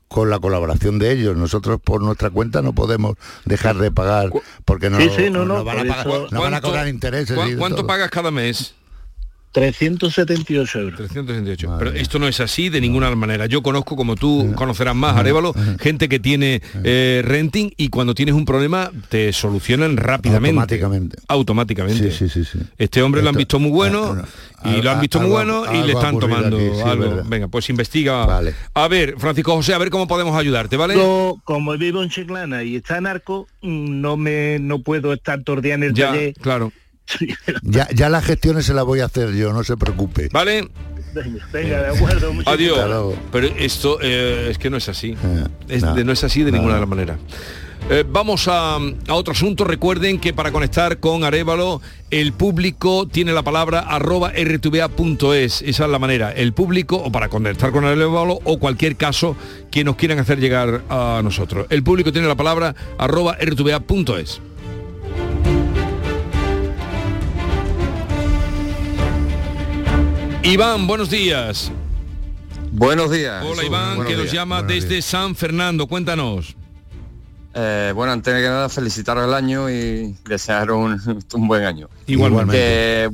con la colaboración de ellos. Nosotros por nuestra cuenta no podemos dejar de pagar porque no, Sí, sí, no, no, nos van a, por pagar- eso- nos van a ¿Cuánto- cobrar intereses. ¿Cuá- y de ¿Cuánto pagas cada mes? 378 euros. 378. Pero esto no es así de ninguna manera. Yo conozco, como tú conocerás más, Arevalo, gente que tiene eh, renting y cuando tienes un problema te solucionan rápidamente. Automáticamente. Automáticamente. Sí, sí, sí, sí. Este hombre lo han visto muy bueno y lo han visto muy algo- bueno y le están tomando aquí, sí, algo. verdad. Venga, pues investiga. A ver, Francisco José, a ver cómo podemos ayudarte, ¿vale? Yo, como vivo en Chiclana y está narco, mm, no me no puedo estar todo el día en el Ya, taller. claro. Ya, ya las gestiones se las voy a hacer yo, no se preocupe. ¿Vale? Venga, de acuerdo. Adiós. Pero esto eh, es que no es así. Es no. de- no es así de No, ninguna no. manera. Eh, vamos a, a otro asunto. Recuerden que para conectar con Arevalo, el público tiene la palabra arroba rtva.es. Esa es la manera. El público, o para conectar con Arevalo, o cualquier caso que nos quieran hacer llegar a nosotros. El público tiene la palabra arroba rtva.es. Iván, buenos días. Buenos días. Hola. Iván, Buenos que nos días. llama Buenos desde días. San Fernando. Cuéntanos. Eh, bueno, antes de que nada, felicitaros el año y desearos un, un buen año. Igualmente. Que,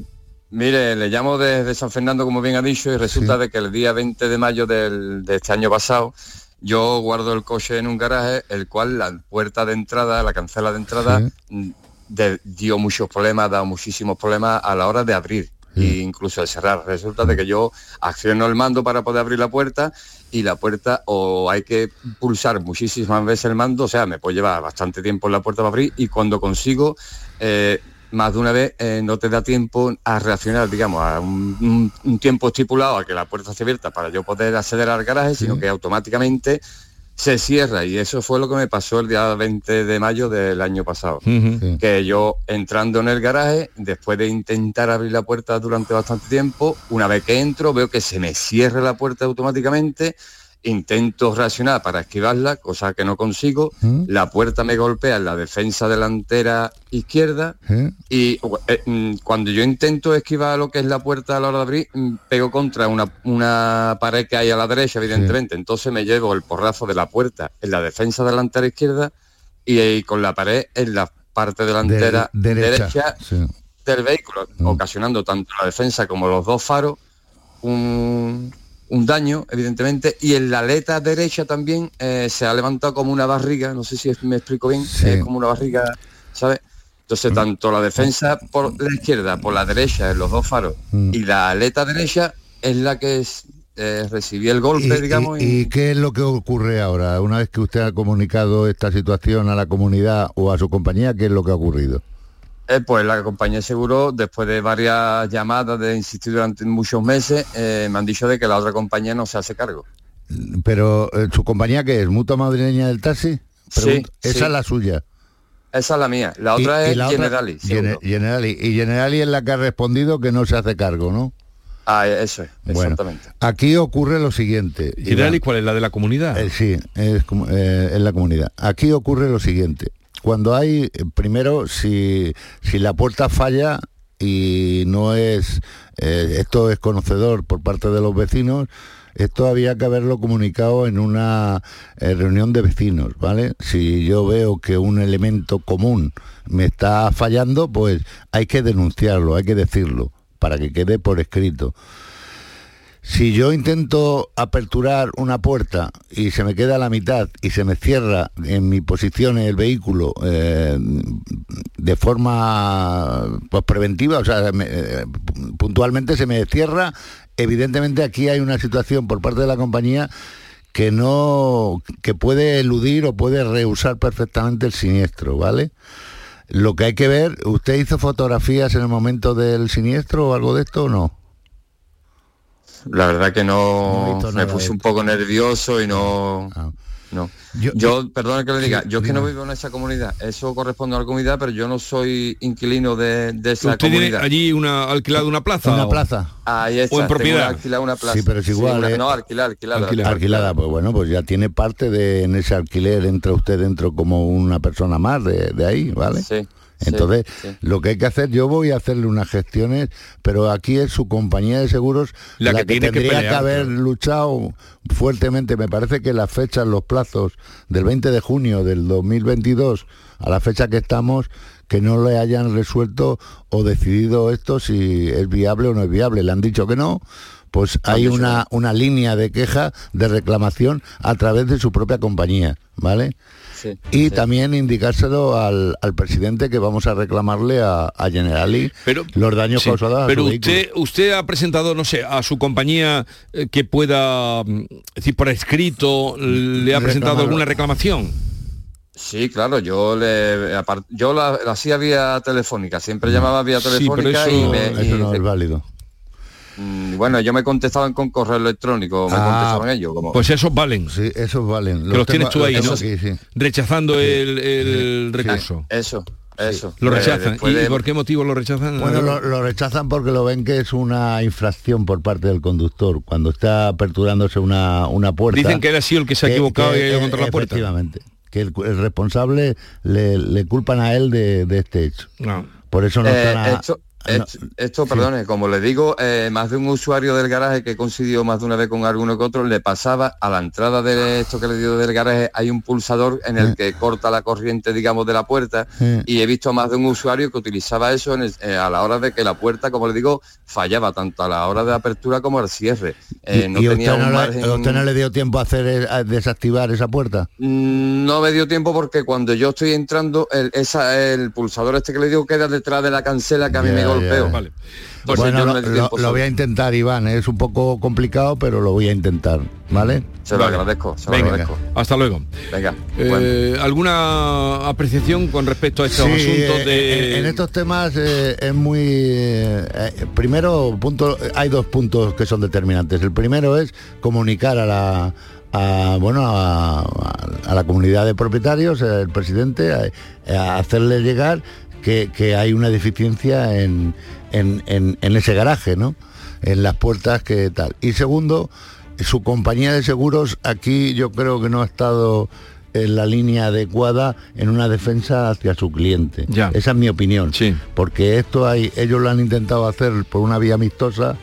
mire, le llamo desde San Fernando, como bien ha dicho, y resulta de que el día 20 de mayo del- de este año pasado, yo guardo el coche en un garaje, el cual la puerta de entrada, la cancela de entrada, mm, de- dio muchos problemas, ha dado muchísimos problemas a la hora de abrir. E incluso de cerrar. Resulta de que yo acciono el mando para poder abrir la puerta y la puerta o hay que pulsar muchísimas veces el mando, o sea, me puede llevar bastante tiempo en la puerta para abrir y cuando consigo eh, más de una vez eh, no te da tiempo a reaccionar, digamos, a un, un- un tiempo estipulado a que la puerta esté abierta para yo poder acceder al garaje, sino que automáticamente se cierra y eso fue lo que me pasó el día 20 de mayo del año pasado. Que yo entrando en el garaje, después de intentar abrir la puerta durante bastante tiempo, una vez que entro veo que se me cierra la puerta automáticamente intento reaccionar para esquivarla, cosa que no consigo, la puerta me golpea en la defensa delantera izquierda y eh, mm, cuando yo intento esquivar lo que es la puerta a la hora de abrir, mm, pego contra una, una pared que hay a la derecha, evidentemente, entonces me llevo el porrazo de la puerta en la defensa delantera izquierda y, eh, con la pared en la parte delantera De- derecha, derecha sí. del vehículo, ocasionando tanto la defensa como los dos faros un, un daño, evidentemente, y en la aleta derecha también eh, se ha levantado como una barriga, no sé si me explico bien, es como una barriga, ¿sabes? Entonces, tanto la defensa por la izquierda, por la derecha, en los dos faros, Mm. y la aleta derecha es la que es, eh, recibió el golpe, digamos, y- ¿Y qué es lo que ocurre ahora? Una vez que usted ha comunicado esta situación a la comunidad o a su compañía, ¿qué es lo que ha ocurrido? Eh, pues la compañía de seguro, después de varias llamadas de insistir durante muchos meses, eh, me han dicho de que la otra compañía no se hace cargo. Pero eh, su compañía que es Mutua Madrileña del Taxi, Pregunto- Sí, esa sí. es la suya. Esa es la mía. La Y- otra y es la otra- Generali. Generali. Y Generali es la que ha respondido que no se hace cargo, ¿no? Ah, eso es, Bueno, exactamente. aquí ocurre lo siguiente. Generali. ¿cuál es la de la comunidad? Eh, sí, es, como- eh, es la comunidad. Aquí ocurre lo siguiente. Cuando hay, primero, si, si la puerta falla y no es, eh, esto es conocedor por parte de los vecinos, esto había que haberlo comunicado en una eh, reunión de vecinos, ¿vale? Si yo veo que un elemento común me está fallando, pues hay que denunciarlo, hay que decirlo, para que quede por escrito. Si yo intento aperturar una puerta y se me queda a la mitad y se me cierra en mi posición el vehículo eh, de forma pues, preventiva, o sea, eh, puntualmente se me cierra, evidentemente aquí hay una situación por parte de la compañía que no que puede eludir o puede rehusar perfectamente el siniestro, ¿vale? Lo que hay que ver, ¿usted hizo fotografías en el momento del siniestro o algo de esto o no? La verdad que No me puse un poco nervioso y no... No. Yo, perdona que le diga, yo es que no vivo en esa comunidad, eso corresponde a la comunidad, pero yo no soy inquilino de, de esa ¿Usted tiene comunidad. allí una alquilado una plaza? Una o- plaza. Ahí está, o en propiedad. alquilada una plaza. Sí, pero es igual, una- ¿eh? No, alquilar, alquilar. Alquilada. pues bueno, pues ya tiene parte de en ese alquiler, entra usted dentro como una persona más de, de ahí, ¿vale? Sí. Entonces, sí. lo que hay que hacer, yo voy a hacerle unas gestiones, pero aquí es su compañía de seguros La la, que que, tiene que tendría que, pelear, haber luchado fuertemente. Me parece que las fechas, los plazos del 20 de junio del 2022 a la fecha que estamos, que no le hayan resuelto o decidido esto si es viable o no es viable. Le han dicho que no, pues hay una, una línea de queja, de reclamación a través de su propia compañía, ¿vale? Sí, y también indicárselo al, al presidente que vamos a reclamarle a, a Generali los daños Sí, causados a pero su vehículo. usted usted ha presentado no sé a su compañía eh, que pueda es decir por escrito le ha presentado alguna reclamación Sí, claro, yo le yo la, la hacía vía telefónica, siempre llamaba vía Sí, pero telefónica eso- y me Eso y- no es válido. Mm, bueno, yo me contestaban con correo electrónico, me Ah, contestaban ellos como pues esos valen sí esos valen que los tienes tú ahí los no aquí, sí. rechazando el, el recurso eso, eso. lo Eh, rechazan ¿Y de- por qué motivo lo rechazan Bueno, lo, lo rechazan porque lo ven que es una infracción por parte del conductor cuando está aperturándose una, una puerta. Dicen que él ha sido el que se ha equivocado y ha ido contra la puerta. Efectivamente, que el, el responsable le, le culpan a él de, de este hecho. No. Por eso no Eh, están a- esto, esto, esto, perdone, como le digo, eh, más de un usuario del garaje que he coincidido más de una vez con alguno que otro, le pasaba a la entrada de esto que le digo del garaje, hay un pulsador en el que corta la corriente, digamos, de la puerta, y he visto a más de un usuario que utilizaba eso en el- eh, a la hora de que la puerta, como le digo, fallaba tanto a la hora de apertura como al cierre. Eh, no y tenía usted, un no le, usted no le dio tiempo a hacer eh, a desactivar esa puerta. Mm, No me dio tiempo porque cuando yo estoy entrando, el, esa, el pulsador este que le digo queda detrás de la cancela que a mí me Vale. Entonces bueno, no lo, voy a intentar, Iván. Es un poco complicado, pero lo voy a intentar, ¿vale? Se lo agradezco, se lo agradezco. hasta luego Venga, Eh, ¿Alguna apreciación con respecto a estos Sí, asuntos eh, de...? en, en estos temas eh, es muy eh, eh, primero punto hay dos puntos que son determinantes el primero es comunicar a la a, bueno a, a la comunidad de propietarios eh, el presidente a, a hacerle llegar que, que hay una deficiencia en, en- en- en ese garaje no en las puertas que tal y segundo su compañía de seguros aquí yo creo que no ha estado en la línea adecuada en una defensa hacia su cliente. Esa es mi opinión. Porque esto hay, ellos lo han intentado hacer por una vía amistosa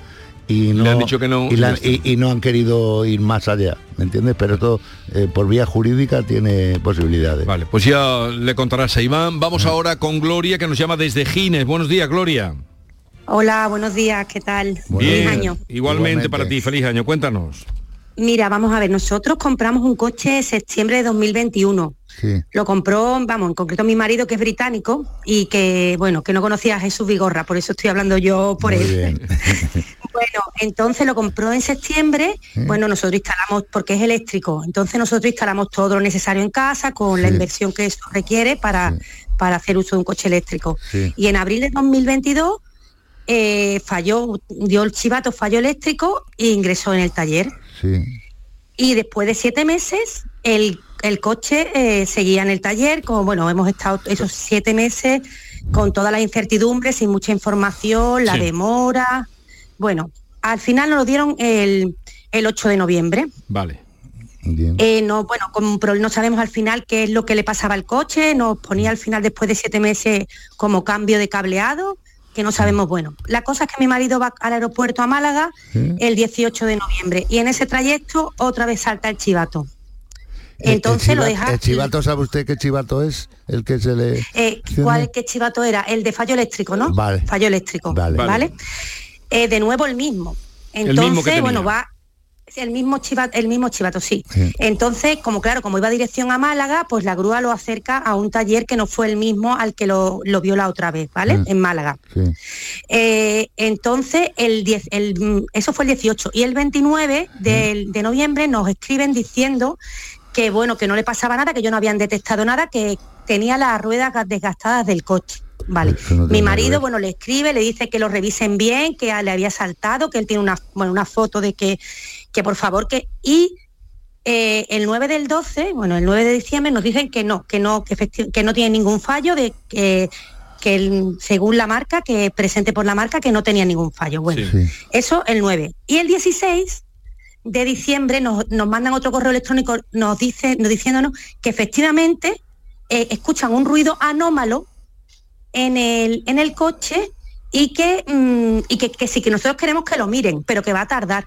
y no, han dicho que no. y, la- y- y no han querido ir más allá, ¿me entiendes? Pero esto eh, por vía jurídica tiene posibilidades. Vale, pues ya le contarás a Iván. Vamos ahora con Gloria, que nos llama desde Gines. Buenos días, Gloria. Hola, buenos días, ¿qué tal? Feliz año. Igualmente, para ti, feliz año. Cuéntanos. Mira, vamos a ver, nosotros compramos un coche en septiembre de 2021. Sí. Lo compró, vamos, en concreto mi marido que es británico y que, bueno, que no conocía a Jesús Vigorra, por eso estoy hablando yo por Muy él. bien. Bueno, entonces lo compró en septiembre, Sí. bueno, nosotros instalamos, porque es eléctrico, entonces nosotros instalamos todo lo necesario en casa con la inversión que eso requiere para, para hacer uso de un coche eléctrico. Y en abril de 2022 eh, falló, dio el chivato fallo eléctrico e ingresó en el taller. Sí. Y después de siete meses, el, el coche eh, seguía en el taller, como bueno, hemos estado esos siete meses con toda la incertidumbre, sin mucha información, la Sí. demora. Bueno, al final nos lo dieron el, el 8 de noviembre. Vale. Eh, no, bueno, como pro- no sabemos al final qué es lo que le pasaba al coche, nos ponía al final después de siete meses como cambio de cableado, que no sabemos, bueno. La cosa es que mi marido va al aeropuerto a Málaga el 18 de noviembre y en ese trayecto otra vez salta el chivato. Entonces el, lo deja... el chivato, ¿sabe usted qué chivato es? El que se le... Eh, ¿Cuál qué chivato era? El de fallo eléctrico, ¿no? Vale. Fallo eléctrico. Vale. ¿Vale? Vale. Eh, de nuevo el mismo. El Entonces, mismo que tenía. bueno, va el mismo chivato, el mismo chivato, sí. Entonces, como claro, como iba dirección a Málaga, pues la grúa lo acerca a un taller que no fue el mismo al que lo, lo vio la otra vez, ¿vale? Mm. En Málaga. Eh, entonces, el 10, el, mm, eso fue el 18. Y el 29 del- de, noviembre nos escriben diciendo que bueno, que no le pasaba nada, que yo no habían detectado nada, que tenía las ruedas ga- desgastadas del coche. Vale. no Mi marido, bueno, le escribe, le dice que lo revisen bien, que le había saltado, que él tiene una, bueno, una foto de que, que por favor que. Y eh, el 9 del 12, bueno, el 9 de diciembre nos dicen que no, que no, que, no tiene ningún fallo, de que, que el- según la marca, que presente por la marca, que no tenía ningún fallo. Bueno, eso el 9. Y el 16 de diciembre nos, nos mandan otro correo electrónico, nos dice, nos diciéndonos que efectivamente eh, escuchan un ruido anómalo en el, en el coche y que, mm, y que, que sí que nosotros queremos que lo miren, pero que va a tardar.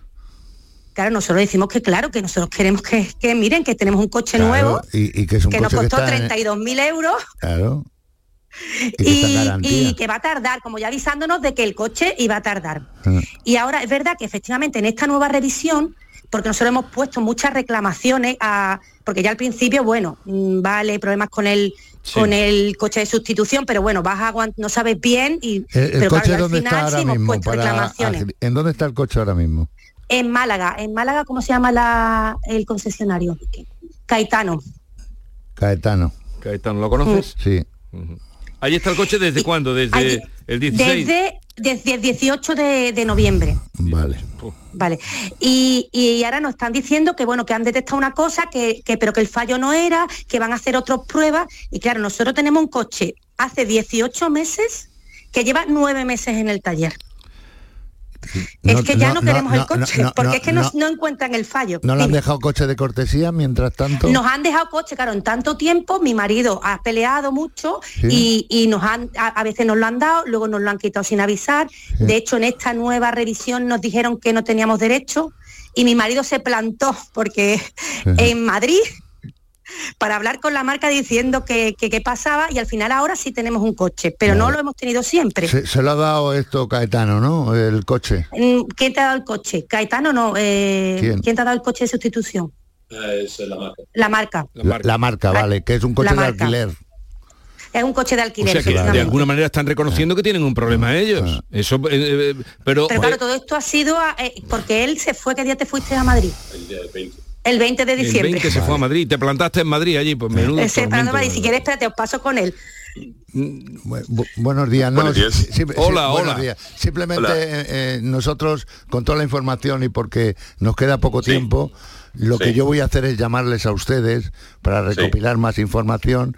Claro, nosotros decimos que claro, que nosotros queremos que, que miren, que tenemos un coche Claro, nuevo, y, y que es un que nos coche que costó está en- 32.000 euros Claro. Y y, que va a tardar, como ya avisándonos de que el coche iba a tardar. Ah. Y ahora es verdad que efectivamente en esta nueva revisión, porque nosotros hemos puesto muchas reclamaciones a, porque ya al principio, bueno, mm, vale, problemas con el Sí. con el coche de sustitución, pero bueno, vas a no sabes bien y ¿El, el pero coche claro, al dónde final está sí ahora hemos mismo? puesto Para reclamaciones. ¿En dónde está el coche ahora mismo? En Málaga, en Málaga, ¿cómo se llama la, el concesionario? Caetano. Caetano. Caetano, ¿lo conoces? Sí. Ahí está el coche desde cuándo? Desde Allí- el 16. Desde, desde el 18 de, de noviembre. Vale. Vale. Y, y ahora nos están diciendo que bueno, que han detectado una cosa, que, que- pero que el fallo no era, que van a hacer otras pruebas. Y claro, nosotros tenemos un coche hace 18 meses que lleva nueve meses en el taller. Es que ya no, queremos el coche, porque es que no, encuentran el fallo. ¿No le han dejado coche de cortesía mientras tanto? Nos han dejado coche, claro, en tanto tiempo, mi marido ha peleado mucho Sí. y, y nos han, a, a veces nos lo han dado, luego nos lo han quitado sin avisar. De hecho, en esta nueva revisión nos dijeron que no teníamos derecho y mi marido se plantó porque en Madrid para hablar con la marca diciendo que que- qué pasaba y al final ahora sí tenemos un coche, pero no lo hemos tenido siempre. Se, se lo ha dado esto Caetano, ¿no? El coche. Mm, ¿Quién te ha dado el coche? Caetano no. eh, ¿Quién? te ha dado el coche de sustitución? Es la marca. La marca. La, la marca, vale, que es un coche de alquiler. Es un coche de O alquiler. sea que de alguna manera están reconociendo que tienen un problema ellos. Eso, eh, eh, pero, Pero claro, todo esto ha sido a- eh, porque él se fue, ¿qué día te fuiste a Madrid? El 20 de el diciembre. 20 se fue a Madrid, te plantaste en Madrid allí, pues menudo. Ese. Madrid, si quieres, espérate, os paso con él. Bu- buenos días. No, Buenos días. sí- sí- Hola, buenos hola. días. Simplemente Hola. eh, eh, nosotros, con toda la información y porque nos queda poco tiempo, lo Sí. que yo voy a hacer es llamarles a ustedes para recopilar más información.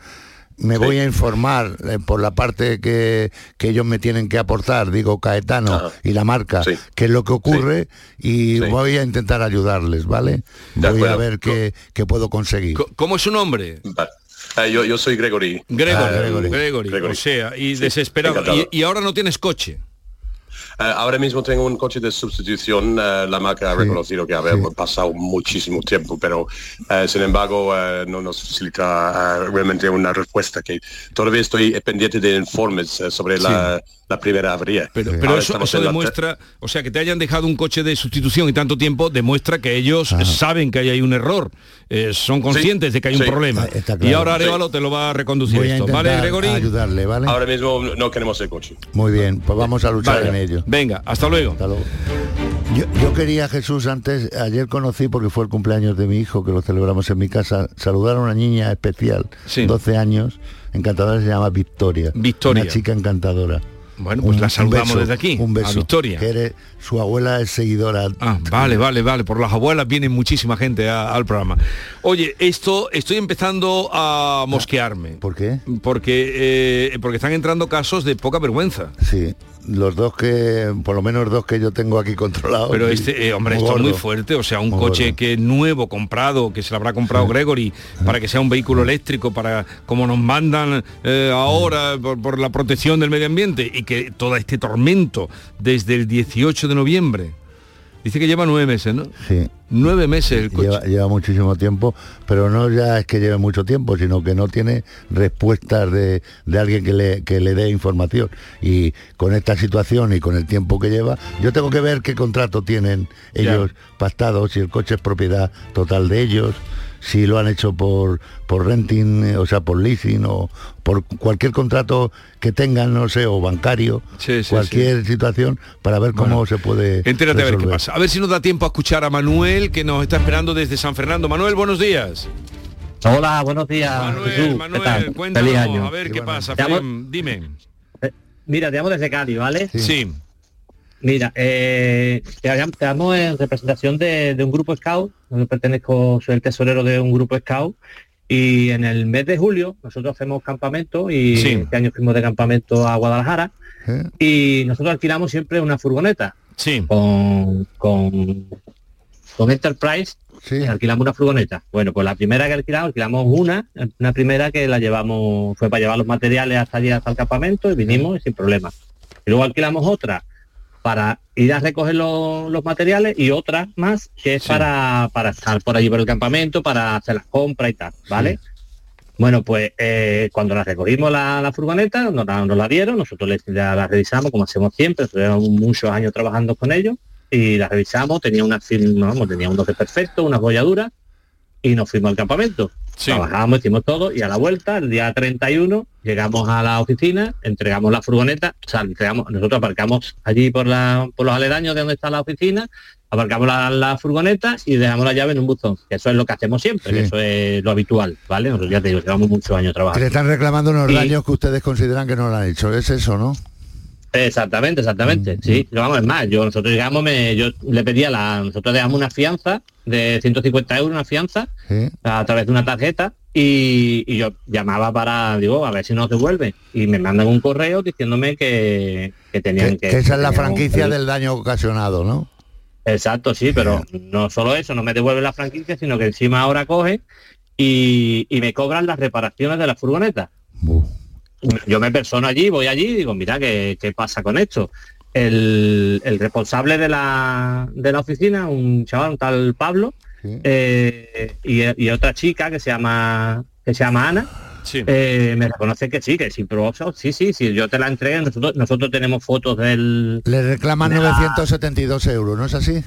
Me voy a informar eh, por la parte que, que ellos me tienen que aportar, digo Caetano y la marca, qué es lo que ocurre y voy a intentar ayudarles, ¿vale? De voy a ver qué, qué puedo conseguir. ¿Cómo es su nombre? Eh, yo, yo soy Gregory. Gregory, Eh, Gregory, o sea, y Sí, desesperado. y ahora no tienes coche. Eh, ahora mismo tengo un coche de sustitución, eh, la marca ha reconocido que habíamos pasado muchísimo tiempo, pero eh, sin embargo no nos facilita realmente una respuesta que todavía estoy pendiente de informes sobre la, la primera avería. Pero, pero Ahora eso, demuestra, o sea, que te hayan dejado un coche de sustitución y tanto tiempo, demuestra que ellos saben que ahí hay un error, eh, son conscientes de que hay un problema. Está Y claro. ahora Sí. Arevalo te lo va a reconducir Voy esto. ¿Vale, Gregory? ayudarle, ¿vale? Ahora mismo no queremos el coche. Muy bien, pues vamos a luchar Vale. en ello. Venga, hasta luego. Hasta luego. Yo, yo quería, Jesús, antes, ayer conocí, porque fue el cumpleaños de mi hijo, que lo celebramos en mi casa, saludar a una niña especial, 12 años, encantadora, se llama Victoria. Victoria. Una chica encantadora. Bueno, pues la saludamos beso, desde aquí, Un beso. a Victoria. Que eres, su abuela es seguidora. Ah, vale, vale, vale. Por las abuelas viene muchísima gente a- al programa. Oye, esto estoy empezando a mosquearme. ¿Por qué? Porque eh, porque están entrando casos de poca vergüenza. Sí, los dos que, por lo menos dos que yo tengo aquí controlados. Pero este, eh, hombre, muy esto es muy fuerte, o sea, un Muy coche gordo. que es nuevo, comprado, que se lo habrá comprado Gregory, para que sea un vehículo eléctrico, para como nos mandan eh, ahora por, por la protección del medio ambiente, y que todo este tormento desde el 18 de noviembre. Dice que lleva nueve meses, ¿no? Sí. Nueve meses el coche. Lleva, lleva muchísimo tiempo, pero no ya es que lleve mucho tiempo, sino que no tiene respuestas de, de alguien que le, que le dé información. Y con esta situación y con el tiempo que lleva, yo tengo que ver qué contrato tienen ellos pactados, si el coche es propiedad total de ellos, si lo han hecho por, por renting, eh, o sea, por leasing o por cualquier contrato que tengan, no sé, o bancario, Sí, sí, cualquier situación, para ver cómo se puede Entérate a ver qué resolver. pasa. A ver si nos da tiempo a escuchar a Manuel, que nos está esperando desde San Fernando. Manuel, buenos días. Hola, buenos días. Manuel, Jesús. ¿Qué Manuel, tal? cuéntanos, Feliz año. a ver qué pasa. Llamo- Dime. Mira, te llamo desde Cádiz, ¿vale? Sí. Mira, eh, te en representación de, de un grupo scout, donde pertenezco, soy el tesorero de un grupo scout, y en el mes de julio nosotros hacemos campamento y Sí. este año fuimos de campamento a Guadalajara. Y nosotros alquilamos siempre una furgoneta. Con, con, con Enterprise alquilamos una furgoneta. Bueno, pues la primera que alquilamos, alquilamos una, una primera que la llevamos, fue para llevar los materiales hasta allí, hasta el campamento, y vinimos y sin problema. Y luego alquilamos otra para ir a recoger los, los materiales y otra más que es para, para estar por allí por el campamento, para hacer las compras y tal, ¿vale? Bueno, pues eh, cuando la recogimos la, la furgoneta, nos la, nos la dieron, nosotros les- la, la revisamos como hacemos siempre, llevamos muchos años trabajando con ellos y la revisamos, tenía una film, no, vamos, tenía unos perfectos, unas bolladuras y nos fuimos al campamento. Trabajamos, hicimos todo y a la vuelta, el día 31, llegamos a la oficina, entregamos la furgoneta, o sea, entregamos, nosotros aparcamos allí por, la, por los aledaños de donde está la oficina, aparcamos la, la furgoneta y dejamos la llave en un buzón. Que eso es lo que hacemos siempre, Sí. que eso es lo habitual, ¿vale? Nosotros ya te digo, llevamos muchos años Que le trabajando. están reclamando unos Y- daños que ustedes consideran que no lo han hecho. Es eso, ¿no? Exactamente, exactamente. Sí, pero vamos, es más, yo nosotros llegamos, me, yo le pedía la, nosotros dejamos una fianza de 150 euros, una fianza, Sí. a través de una tarjeta, y, y yo llamaba para, digo, a ver si nos devuelven. Y me mandan un correo diciéndome que, que tenían Que, que. que esa es la franquicia del daño ocasionado, ¿no? Exacto, sí, pero no solo eso, no me devuelven la franquicia, sino que encima ahora coge y, y me cobran las reparaciones de la furgoneta. Yo me persono allí, voy allí y digo, mira, ¿qué, qué pasa con esto? El, el responsable de la, de la oficina, un chaval, un tal Pablo, eh, y, y otra chica que se llama que se llama Ana, eh, me reconoce que sí, que sí, pero sí, sí, sí, yo te la entregué, nosotros, nosotros tenemos fotos del... Le reclaman de la- 972 euros, ¿no es así?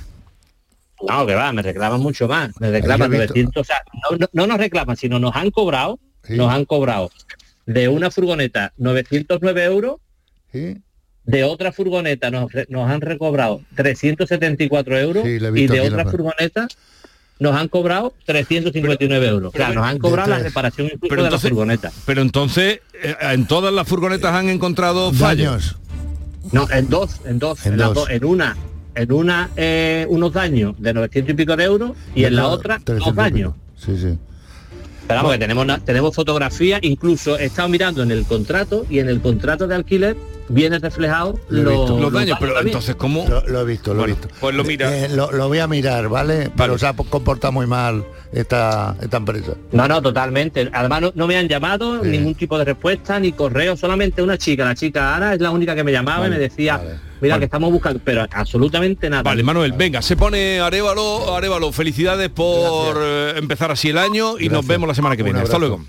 No, que va, me reclaman mucho más. Me reclaman Yo he visto- 900, o sea, no, no- no nos reclaman, sino nos han cobrado, nos han cobrado de una furgoneta 909 euros, de otra furgoneta nos, nos han recobrado 374 euros y de otra furgoneta nos han cobrado 359 euros. o sea, nos han cobrado la reparación incluso Pero de entonces- la furgoneta. Pero entonces, eh, en todas las furgonetas han encontrado fallos. No, en dos, en dos, En en, dos. dos, en una, en una eh, unos daños de 900 y pico de euros y en la otra dos 300 y daños. Sí, sí. Pero vamos, que tenemos, tenemos fotografía, incluso he estado mirando en el contrato y en el contrato de alquiler viene reflejado Lo los, daños, pero entonces, ¿cómo? Lo, lo he visto, lo Bueno, he visto. pues lo mira. Eh, lo, lo voy a mirar, ¿vale? Pero se ha comportado muy mal esta, esta empresa. No, no, totalmente. Además no, no me han llamado, ningún tipo de respuesta, ni correo, solamente una chica, la chica Ana es la única que me llamaba y me decía, mira que estamos buscando, pero absolutamente nada. Vale, Manuel, venga, se pone Arevalo, Arevalo, felicidades por eh, empezar así el año y nos vemos la semana que viene. Hasta luego.